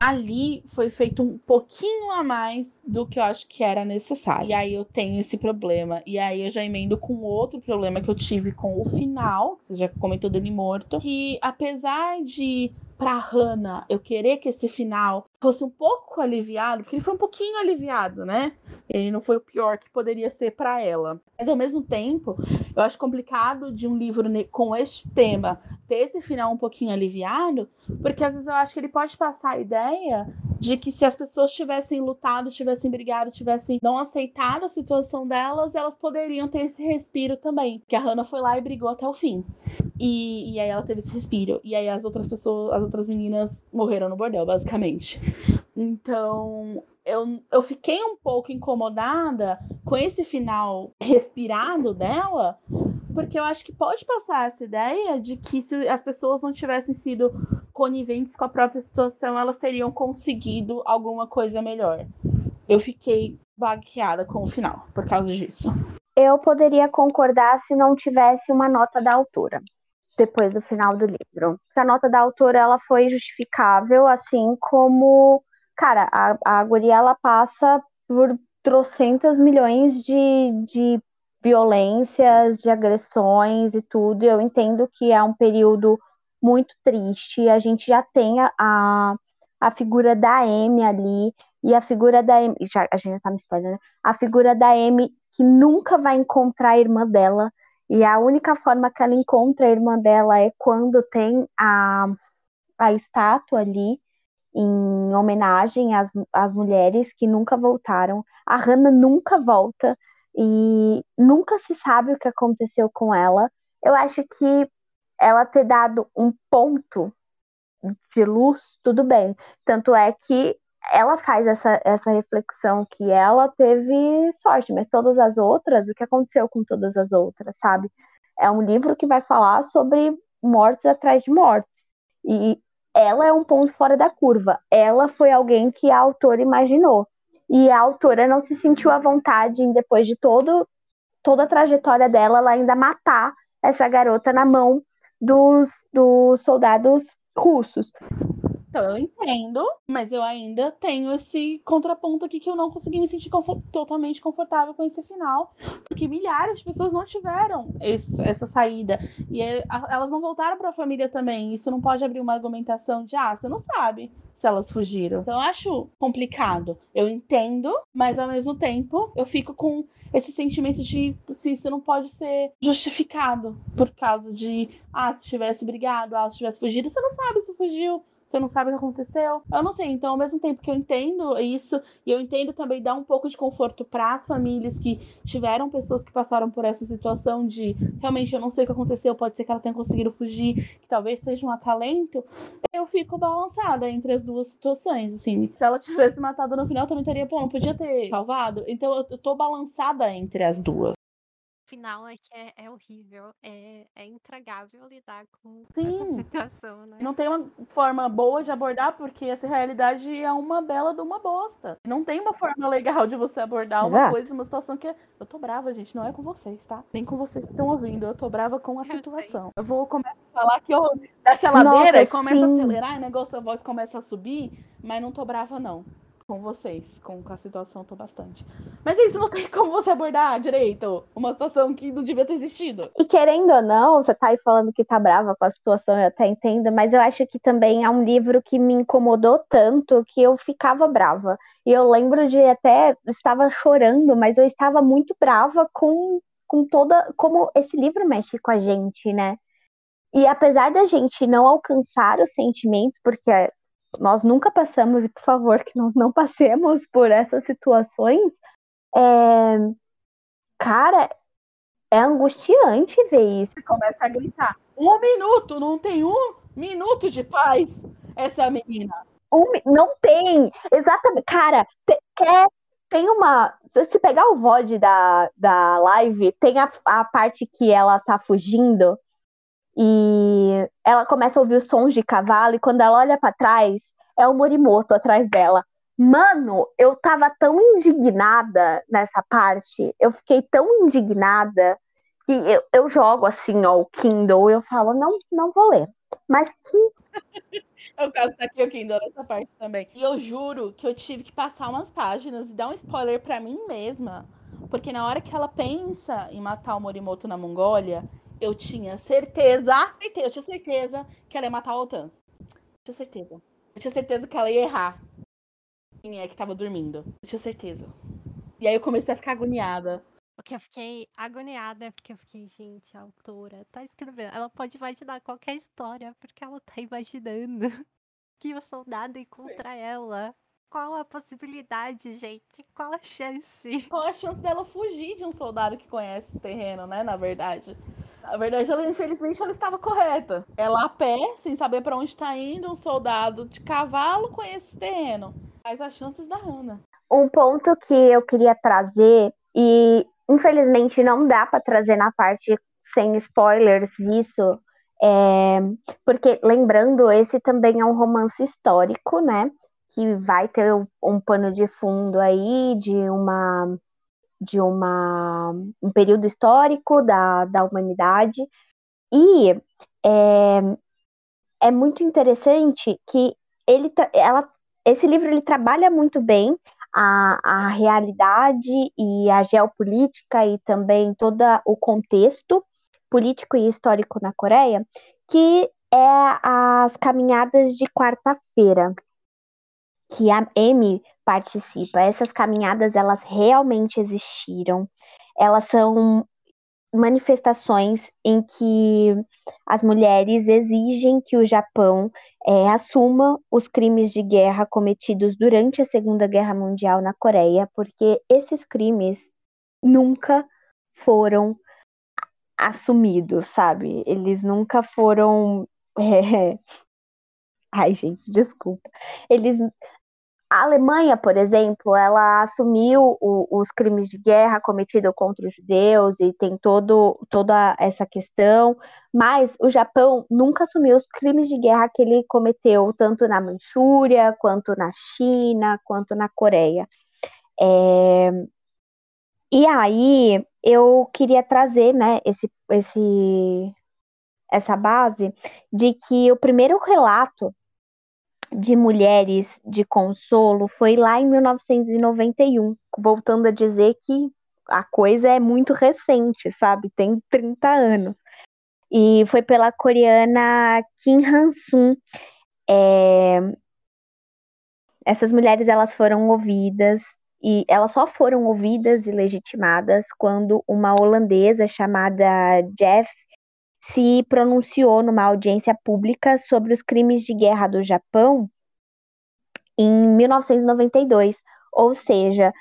ali foi feito um pouquinho a mais do que eu acho que era necessário. E aí eu tenho esse problema. E aí eu já emendo com outro problema que eu tive com o final, que você já comentou Dani Morto, que apesar de pra Hannah eu querer que esse final fosse um pouco aliviado, porque ele foi um pouquinho aliviado, né? Ele não foi o pior que poderia ser para ela. Mas ao mesmo tempo, eu acho complicado de um livro com este tema ter esse final um pouquinho aliviado, porque às vezes eu acho que ele pode passar a ideia de que se as pessoas tivessem lutado, tivessem brigado, tivessem não aceitado a situação delas, elas poderiam ter esse respiro também. Que a Hannah foi lá e brigou até o fim. E, e aí ela teve esse respiro. E aí as outras pessoas, as outras meninas morreram no bordel, basicamente. Então, eu, eu fiquei um pouco incomodada com esse final respirado dela, porque eu acho que pode passar essa ideia de que se as pessoas não tivessem sido coniventes com a própria situação, elas teriam conseguido alguma coisa melhor. Eu fiquei baqueada com o final por causa disso. Eu poderia concordar se não tivesse uma nota da autora depois do final do livro. A nota da autora ela foi justificável, assim como, cara, a, a guria ela passa por trocentas milhões de, de violências, de agressões e tudo. Eu entendo que é um período muito triste. A gente já tem a, a, figura da Amy ali, e a figura da já, a gente já tá me spoilando, né? A figura da Amy que nunca vai encontrar a irmã dela, e a única forma que ela encontra a irmã dela é quando tem a, a estátua ali em homenagem às, às mulheres que nunca voltaram. A Hannah nunca volta e nunca se sabe o que aconteceu com ela. Eu acho que ela ter dado um ponto de luz, tudo bem. Tanto é que ela faz essa, essa reflexão que ela teve sorte, mas todas as outras, o que aconteceu com todas as outras, sabe? É um livro que vai falar sobre mortes atrás de mortes. E ela é um ponto fora da curva. Ela foi alguém que a autora imaginou. E a autora não se sentiu à vontade em, depois de todo, toda a trajetória dela, ela ainda matar essa garota na mão dos, dos soldados russos. Então, eu entendo, mas eu ainda tenho esse contraponto aqui que eu não consegui me sentir totalmente confortável com esse final, porque milhares de pessoas não tiveram esse, essa saída. E é, elas não voltaram para a família também. Isso não pode abrir uma argumentação de, ah, você não sabe se elas fugiram. Então, eu acho complicado. Eu entendo, mas ao mesmo tempo, eu fico com esse sentimento de se isso não pode ser justificado por causa de, ah, se tivesse brigado, ah, se tivesse fugido, você não sabe se fugiu você não sabe o que aconteceu. Eu não sei. Então, ao mesmo tempo que eu entendo isso, e eu entendo também dar um pouco de conforto para as famílias que tiveram pessoas que passaram por essa situação de realmente eu não sei o que aconteceu, pode ser que ela tenha conseguido fugir, que talvez seja um acalento, eu fico balançada entre as duas situações. Assim, se ela tivesse matado no final, também teria, não podia ter salvado. Então eu tô balançada entre as duas final é que é, é horrível, é, é intragável lidar com Sim. essa situação, né? Não tem uma forma boa de abordar, porque essa realidade é uma bela de uma bosta. Não tem uma forma legal de você abordar uma coisa, uma situação que é... Eu tô brava, gente, não é com vocês, tá? Nem com vocês que estão ouvindo, eu tô brava com a situação. Eu vou começar a falar que eu desce a ladeira Nossa, e começa sim. a acelerar, e o negócio, a voz começa a subir, mas não tô brava, não com vocês, com, com a situação, tô bastante. Mas isso não tem como você abordar direito uma situação que não devia ter existido. E querendo ou não, você tá aí falando que tá brava com a situação, eu até entendo, mas eu acho que também é um livro que me incomodou tanto que eu ficava brava. E eu lembro de até estava chorando, mas eu estava muito brava com, com toda como esse livro mexe com a gente, né? E apesar da gente não alcançar os sentimentos, porque nós nunca passamos, e por favor, que nós não passemos por essas situações, é... cara, é angustiante ver isso. Começa a gritar: um minuto, não tem um minuto de paz, essa menina. Um, não tem, exatamente. Cara, te, quer, tem uma. Se pegar o VOD da, da live, tem a, a parte que ela tá fugindo e ela começa a ouvir os sons de cavalo, e quando ela olha para trás, é o Morimoto atrás dela. Mano, eu tava tão indignada nessa parte, eu fiquei tão indignada que eu, eu jogo assim, ó, o Kindle, eu falo, não, não vou ler. Mas que. Eu caso aqui o Kindle nessa parte também. E eu juro que eu tive que passar umas páginas e dar um spoiler para mim mesma. Porque na hora que ela pensa em matar o Morimoto na Mongólia, eu tinha certeza, eu tinha certeza que ela ia matar o Otan. Tinha certeza. Eu tinha certeza que ela ia errar. Quem é que tava dormindo? Eu tinha certeza. E aí eu comecei a ficar agoniada. Porque eu fiquei agoniada, porque eu fiquei, gente, a autora tá escrevendo. Ela pode imaginar qualquer história, porque ela tá imaginando que o soldado encontra ela. Qual a possibilidade, gente? Qual a chance? Qual a chance dela fugir de um soldado que conhece o terreno, né? Na verdade. Na verdade, ela, infelizmente, ela estava correta. Ela a pé, sem saber para onde está indo, um soldado de cavalo com esse terreno. Mas as chances da Hannah. Um ponto que eu queria trazer, e infelizmente não dá para trazer na parte sem spoilers isso, é... porque lembrando, esse também é um romance histórico, né? Que vai ter um pano de fundo aí de uma de uma, um período histórico da, da humanidade. E é, é muito interessante que ele, ela, esse livro ele trabalha muito bem a, a realidade e a geopolítica e também todo o contexto político e histórico na Coreia, que é as caminhadas de quarta-feira, que a Amy participa. Essas caminhadas, elas realmente existiram. Elas são manifestações em que as mulheres exigem que o Japão é, assuma os crimes de guerra cometidos durante a Segunda Guerra Mundial na Coreia, porque esses crimes nunca foram assumidos, sabe? Eles nunca foram. É... Ai, gente, desculpa. Eles a Alemanha, por exemplo, ela assumiu o, os crimes de guerra cometidos contra os judeus e tem todo, toda essa questão, mas o Japão nunca assumiu os crimes de guerra que ele cometeu tanto na Manchúria, quanto na China, quanto na Coreia. É, e aí eu queria trazer, né, esse, esse, essa base de que o primeiro relato de mulheres de consolo foi lá em 1991, voltando a dizer que a coisa é muito recente, sabe? Tem 30 anos. E foi pela coreana Kim Han-sun. É... Essas mulheres elas foram ouvidas e elas só foram ouvidas e legitimadas quando uma holandesa chamada Jeff se pronunciou numa audiência pública sobre os crimes de guerra do Japão em 1992. Ou seja,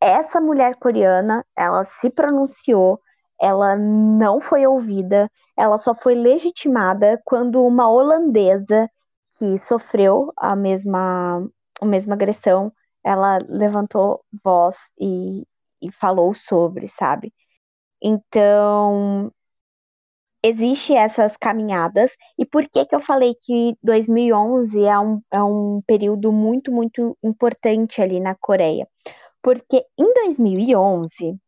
essa mulher coreana, ela se pronunciou, ela não foi ouvida, ela só foi legitimada quando uma holandesa que sofreu a mesma, a mesma agressão ela levantou voz e, e falou sobre, sabe? Então, existe essas caminhadas. E por que que eu falei que 2011 é um, é um período muito, muito importante ali na Coreia? Porque em 2011,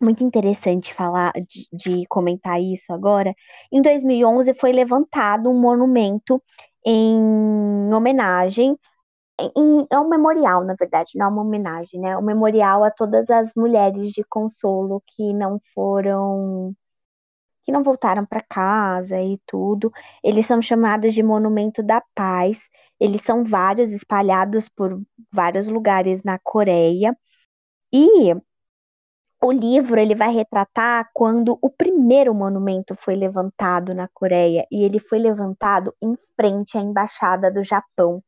muito interessante falar, de, de comentar isso agora, em 2011 foi levantado um monumento em homenagem é um memorial, na verdade, não é uma homenagem, né? Um memorial a todas as mulheres de consolo que não foram que não voltaram para casa e tudo. Eles são chamados de Monumento da Paz. Eles são vários espalhados por vários lugares na Coreia. E o livro ele vai retratar quando o primeiro monumento foi levantado na Coreia e ele foi levantado em frente à embaixada do Japão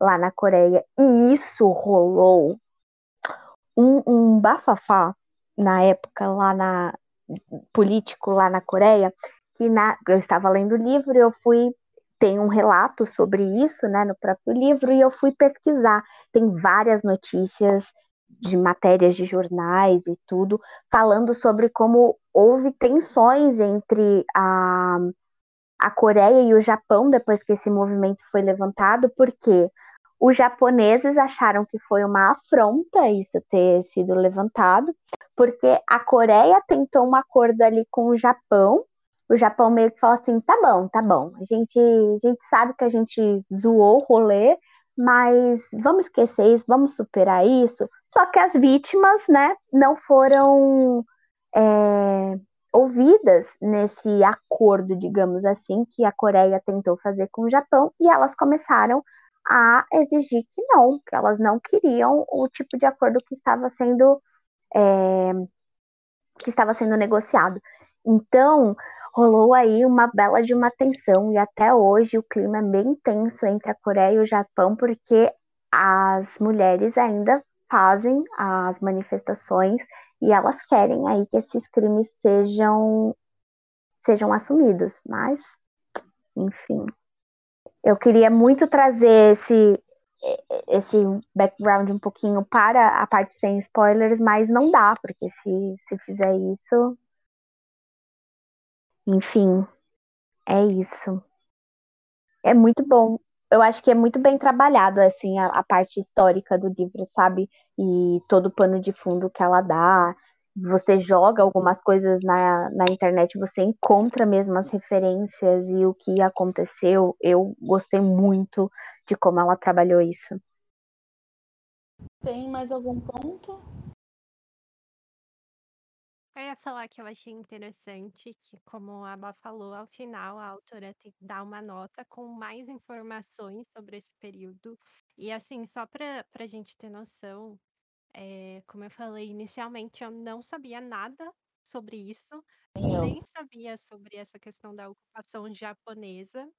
lá na Coreia. E isso rolou um, um bafafá na época lá na político lá na Coreia, que na, eu estava lendo o livro e eu fui tem um relato sobre isso, né, no próprio livro e eu fui pesquisar. Tem várias notícias de matérias de jornais e tudo falando sobre como houve tensões entre a a Coreia e o Japão depois que esse movimento foi levantado, porque os japoneses acharam que foi uma afronta isso ter sido levantado, porque a Coreia tentou um acordo ali com o Japão. O Japão meio que falou assim: tá bom, tá bom, a gente, a gente sabe que a gente zoou o rolê, mas vamos esquecer isso, vamos superar isso. Só que as vítimas, né, não foram é, ouvidas nesse acordo, digamos assim, que a Coreia tentou fazer com o Japão, e elas começaram a exigir que não, que elas não queriam o tipo de acordo que estava sendo é, que estava sendo negociado. Então, rolou aí uma bela de uma tensão, e até hoje o clima é bem tenso entre a Coreia e o Japão, porque as mulheres ainda fazem as manifestações e elas querem aí que esses crimes sejam sejam assumidos, mas enfim. Eu queria muito trazer esse esse background um pouquinho para a parte sem spoilers, mas não dá, porque se, se fizer isso. Enfim, é isso. É muito bom. Eu acho que é muito bem trabalhado, assim, a, a parte histórica do livro, sabe? E todo o pano de fundo que ela dá você joga algumas coisas na, na internet, você encontra mesmo as referências e o que aconteceu. Eu gostei muito de como ela trabalhou isso. Tem mais algum ponto? Eu ia falar que eu achei interessante que, como a Aba falou, ao final a autora tem que dar uma nota com mais informações sobre esse período. E assim, só para a gente ter noção, é, como eu falei inicialmente, eu não sabia nada sobre isso, Nem nem sabia sobre essa questão da ocupação japonesa.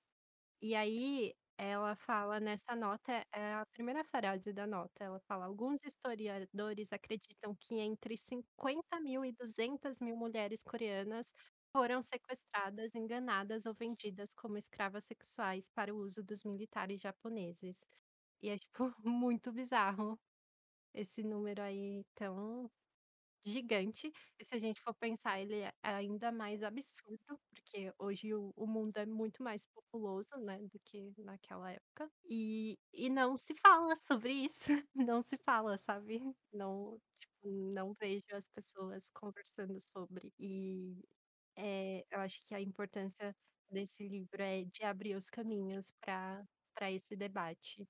E aí ela fala nessa nota, é a primeira frase da nota, ela fala: alguns historiadores acreditam que entre 50 mil e 200 mil mulheres coreanas foram sequestradas, enganadas ou vendidas como escravas sexuais para o uso dos militares japoneses. E é, tipo, muito bizarro esse número aí tão gigante. E se a gente for pensar, ele é ainda mais absurdo, porque hoje o, o mundo é muito mais populoso, né, do que naquela época. E, e não se fala sobre isso, não se fala, sabe? Não, tipo, não vejo as pessoas conversando sobre. E é, eu acho que a importância desse livro é de abrir os caminhos para esse debate.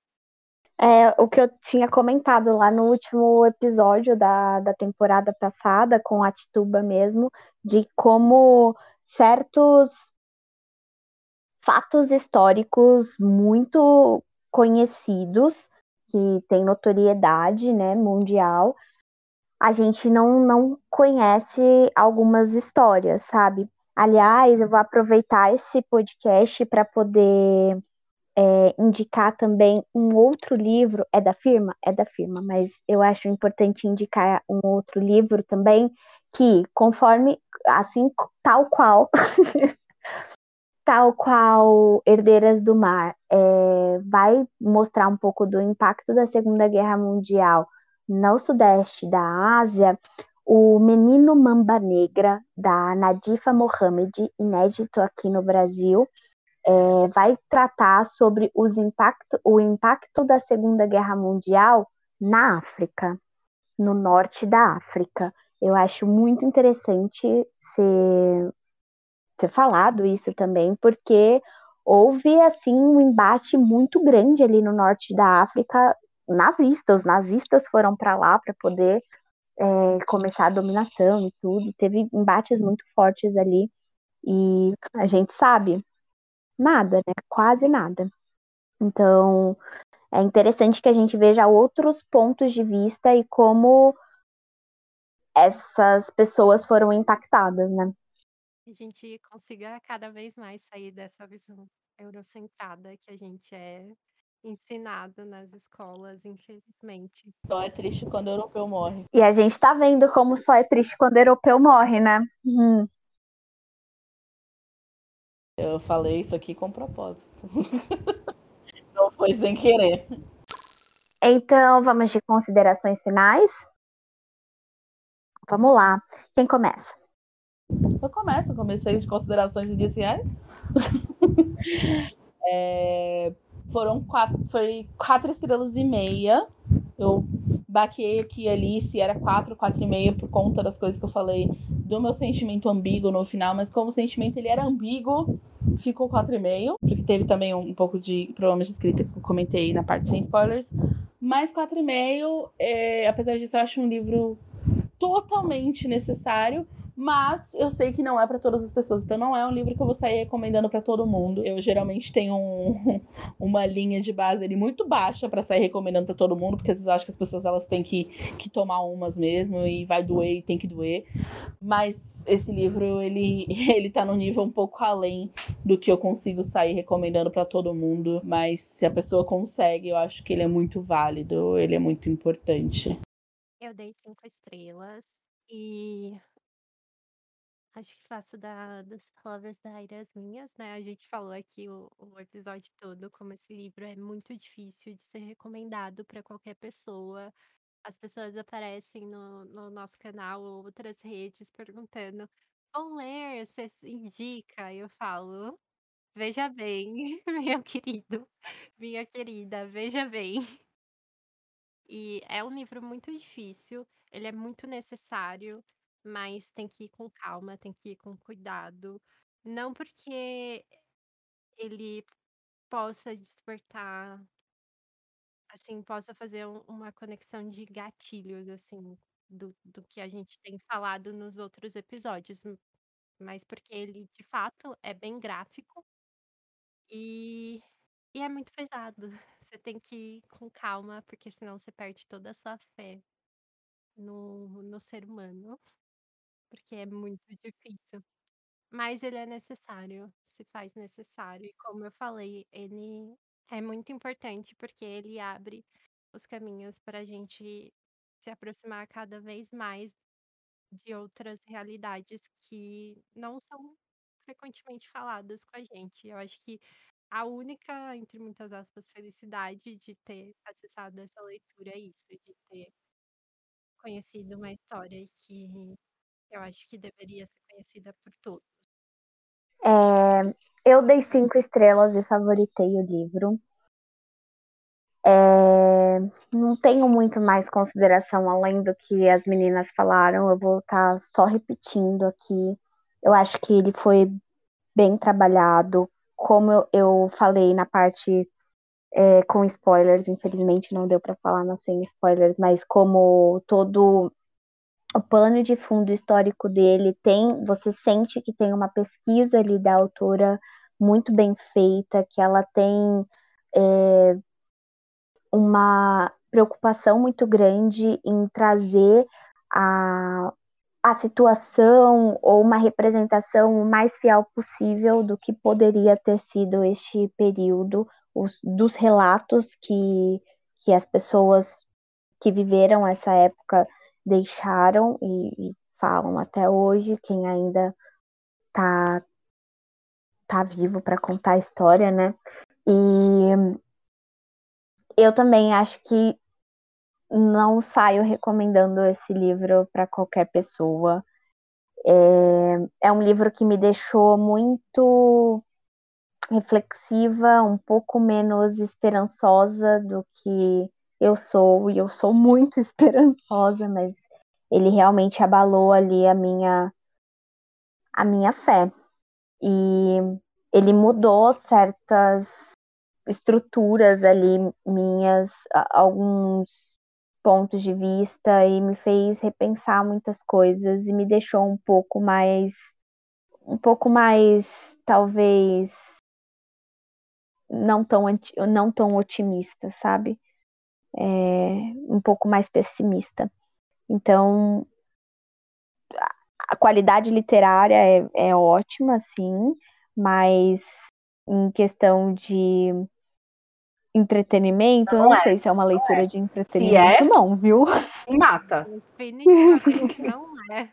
É, o que eu tinha comentado lá no último episódio da, da temporada passada, com a Tituba mesmo, de como certos fatos históricos muito conhecidos, que têm notoriedade né, mundial, a gente não, não conhece algumas histórias, sabe? Aliás, eu vou aproveitar esse podcast para poder é, indicar também um outro livro. É da firma? É da firma, mas eu acho importante indicar um outro livro também, que conforme, assim, tal qual. tal qual Herdeiras do Mar, é, vai mostrar um pouco do impacto da Segunda Guerra Mundial no sudeste da Ásia, o Menino Mamba Negra, da Nadifa Mohamed, inédito aqui no Brasil, é, vai tratar sobre os impacto, o impacto da Segunda Guerra Mundial na África, no norte da África. Eu acho muito interessante ser, ser falado isso também, porque houve assim um embate muito grande ali no norte da África nazista. Os nazistas foram para lá para poder é, começar a dominação e tudo. Teve embates muito fortes ali. E a gente sabe nada, né? Quase nada. Então, é interessante que a gente veja outros pontos de vista e como essas pessoas foram impactadas, né? A gente consiga cada vez mais sair dessa visão eurocentrada que a gente é ensinado nas escolas, infelizmente. Só é triste quando o europeu morre. E a gente tá vendo como só é triste quando o europeu morre, né? Uhum. Eu falei isso aqui com propósito. Não foi sem querer. Então, vamos de considerações finais? Vamos lá. Quem começa? Eu começo, comecei de considerações iniciais. é, foram quatro, foi quatro estrelas e meia. Eu baquei aqui e ali se era quatro, quatro e meia por conta das coisas que eu falei do meu sentimento ambíguo no final, mas como o sentimento ele era ambíguo, ficou 4,5, porque teve também um, pouco de problemas de escrita que eu comentei na parte sem spoilers. Mas 4,5, é, apesar disso, eu acho um livro totalmente necessário. Mas eu sei que não é para todas as pessoas. Então não é um livro que eu vou sair recomendando para todo mundo. Eu geralmente tenho um, uma linha de base ali muito baixa para sair recomendando para todo mundo, porque às vezes eu acho que as pessoas elas têm que, que tomar umas mesmo e vai doer e tem que doer. Mas esse livro ele ele tá no nível um pouco além do que eu consigo sair recomendando para todo mundo, mas se a pessoa consegue, eu acho que ele é muito válido, ele é muito importante. Eu dei cinco estrelas e Acho que faço da das palavras da Aira as minhas, né, a gente falou aqui o o episódio todo como esse livro é muito difícil de ser recomendado para qualquer pessoa. As pessoas aparecem no no nosso canal ou outras redes perguntando: "Vou ler, você indica?" Eu falo: "Veja bem, meu querido, minha querida, veja bem". E é um livro muito difícil, ele é muito necessário. Mas tem que ir com calma, tem que ir com cuidado. Não porque ele possa despertar assim, possa fazer um uma conexão de gatilhos, assim, do do que a gente tem falado nos outros episódios, mas porque ele, de fato, é bem gráfico e e é muito pesado. Você tem que ir com calma, porque senão você perde toda a sua fé no no ser humano. Porque é muito difícil. Mas ele é necessário, se faz necessário. E como eu falei, ele é muito importante porque ele abre os caminhos para a gente se aproximar cada vez mais de outras realidades que não são frequentemente faladas com a gente. Eu acho que a única, entre muitas aspas, felicidade de ter acessado essa leitura é isso, de ter conhecido uma história que eu acho que deveria ser conhecida por todos. É, eu dei cinco estrelas e favoritei o livro. É, não tenho muito mais consideração além do que as meninas falaram. Eu vou estar tá só repetindo aqui. Eu acho que ele foi bem trabalhado. Como eu, eu falei na parte é, com spoilers, infelizmente não deu para falar na sem spoilers, mas como todo o pano de fundo histórico dele tem, você sente que tem uma pesquisa ali da autora muito bem feita, que ela tem é, uma preocupação muito grande em trazer a, a situação ou uma representação o mais fiel possível do que poderia ter sido este período, os, dos relatos que, que as pessoas que viveram essa época deixaram e, e falam até hoje, quem ainda tá, tá vivo para contar a história, né? E eu também acho que não saio recomendando esse livro para qualquer pessoa. É, é um livro que me deixou muito reflexiva, um pouco menos esperançosa do que eu sou, e eu sou muito esperançosa, mas ele realmente abalou ali a minha a minha fé. E ele mudou certas estruturas ali minhas, alguns pontos de vista e me fez repensar muitas coisas e me deixou um pouco mais um pouco mais talvez não tão não tão otimista, sabe? É, um pouco mais pessimista. Então a qualidade literária é, é ótima, sim, mas em questão de entretenimento, não, não é. sei se é uma leitura é. de entretenimento, é, não, viu? Mata. Definitivamente não é.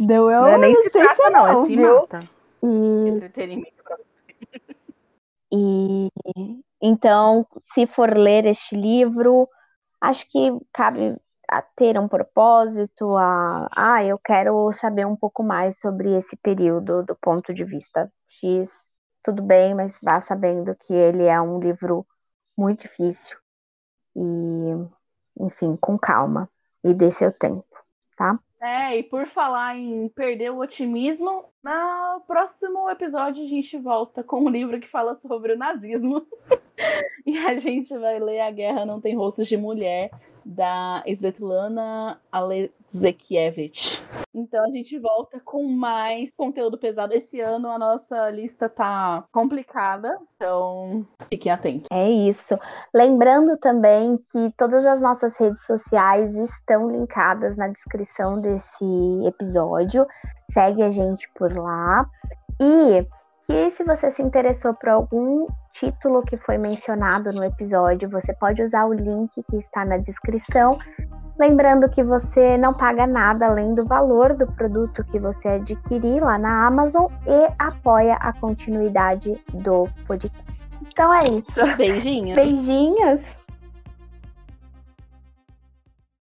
Não, eu não, é nem não se sei trata, se é não, não, é se viu? mata. E... Entretenimento pra você. E então, se for ler este livro, acho que cabe a ter um propósito, a ah, eu quero saber um pouco mais sobre esse período do ponto de vista X tudo bem, mas vá sabendo que ele é um livro muito difícil e, enfim, com calma e dê seu tempo, tá? É, e por falar em perder o otimismo, no próximo episódio a gente volta com um livro que fala sobre o nazismo. e a gente vai ler A Guerra Não Tem Rostos de Mulher, da Svetlana Alexievich. Então a gente volta com mais conteúdo pesado. Esse ano a nossa lista tá complicada, então fiquem atentos. É isso. Lembrando também que todas as nossas redes sociais estão linkadas na descrição desse episódio. Segue a gente por lá. E que se você se interessou por algum título que foi mencionado no episódio, você pode usar o link que está na descrição. Lembrando que você não paga nada além do valor do produto que você adquirir lá na Amazon e apoia a continuidade do podcast. Então é isso. Beijinhos. Beijinhos.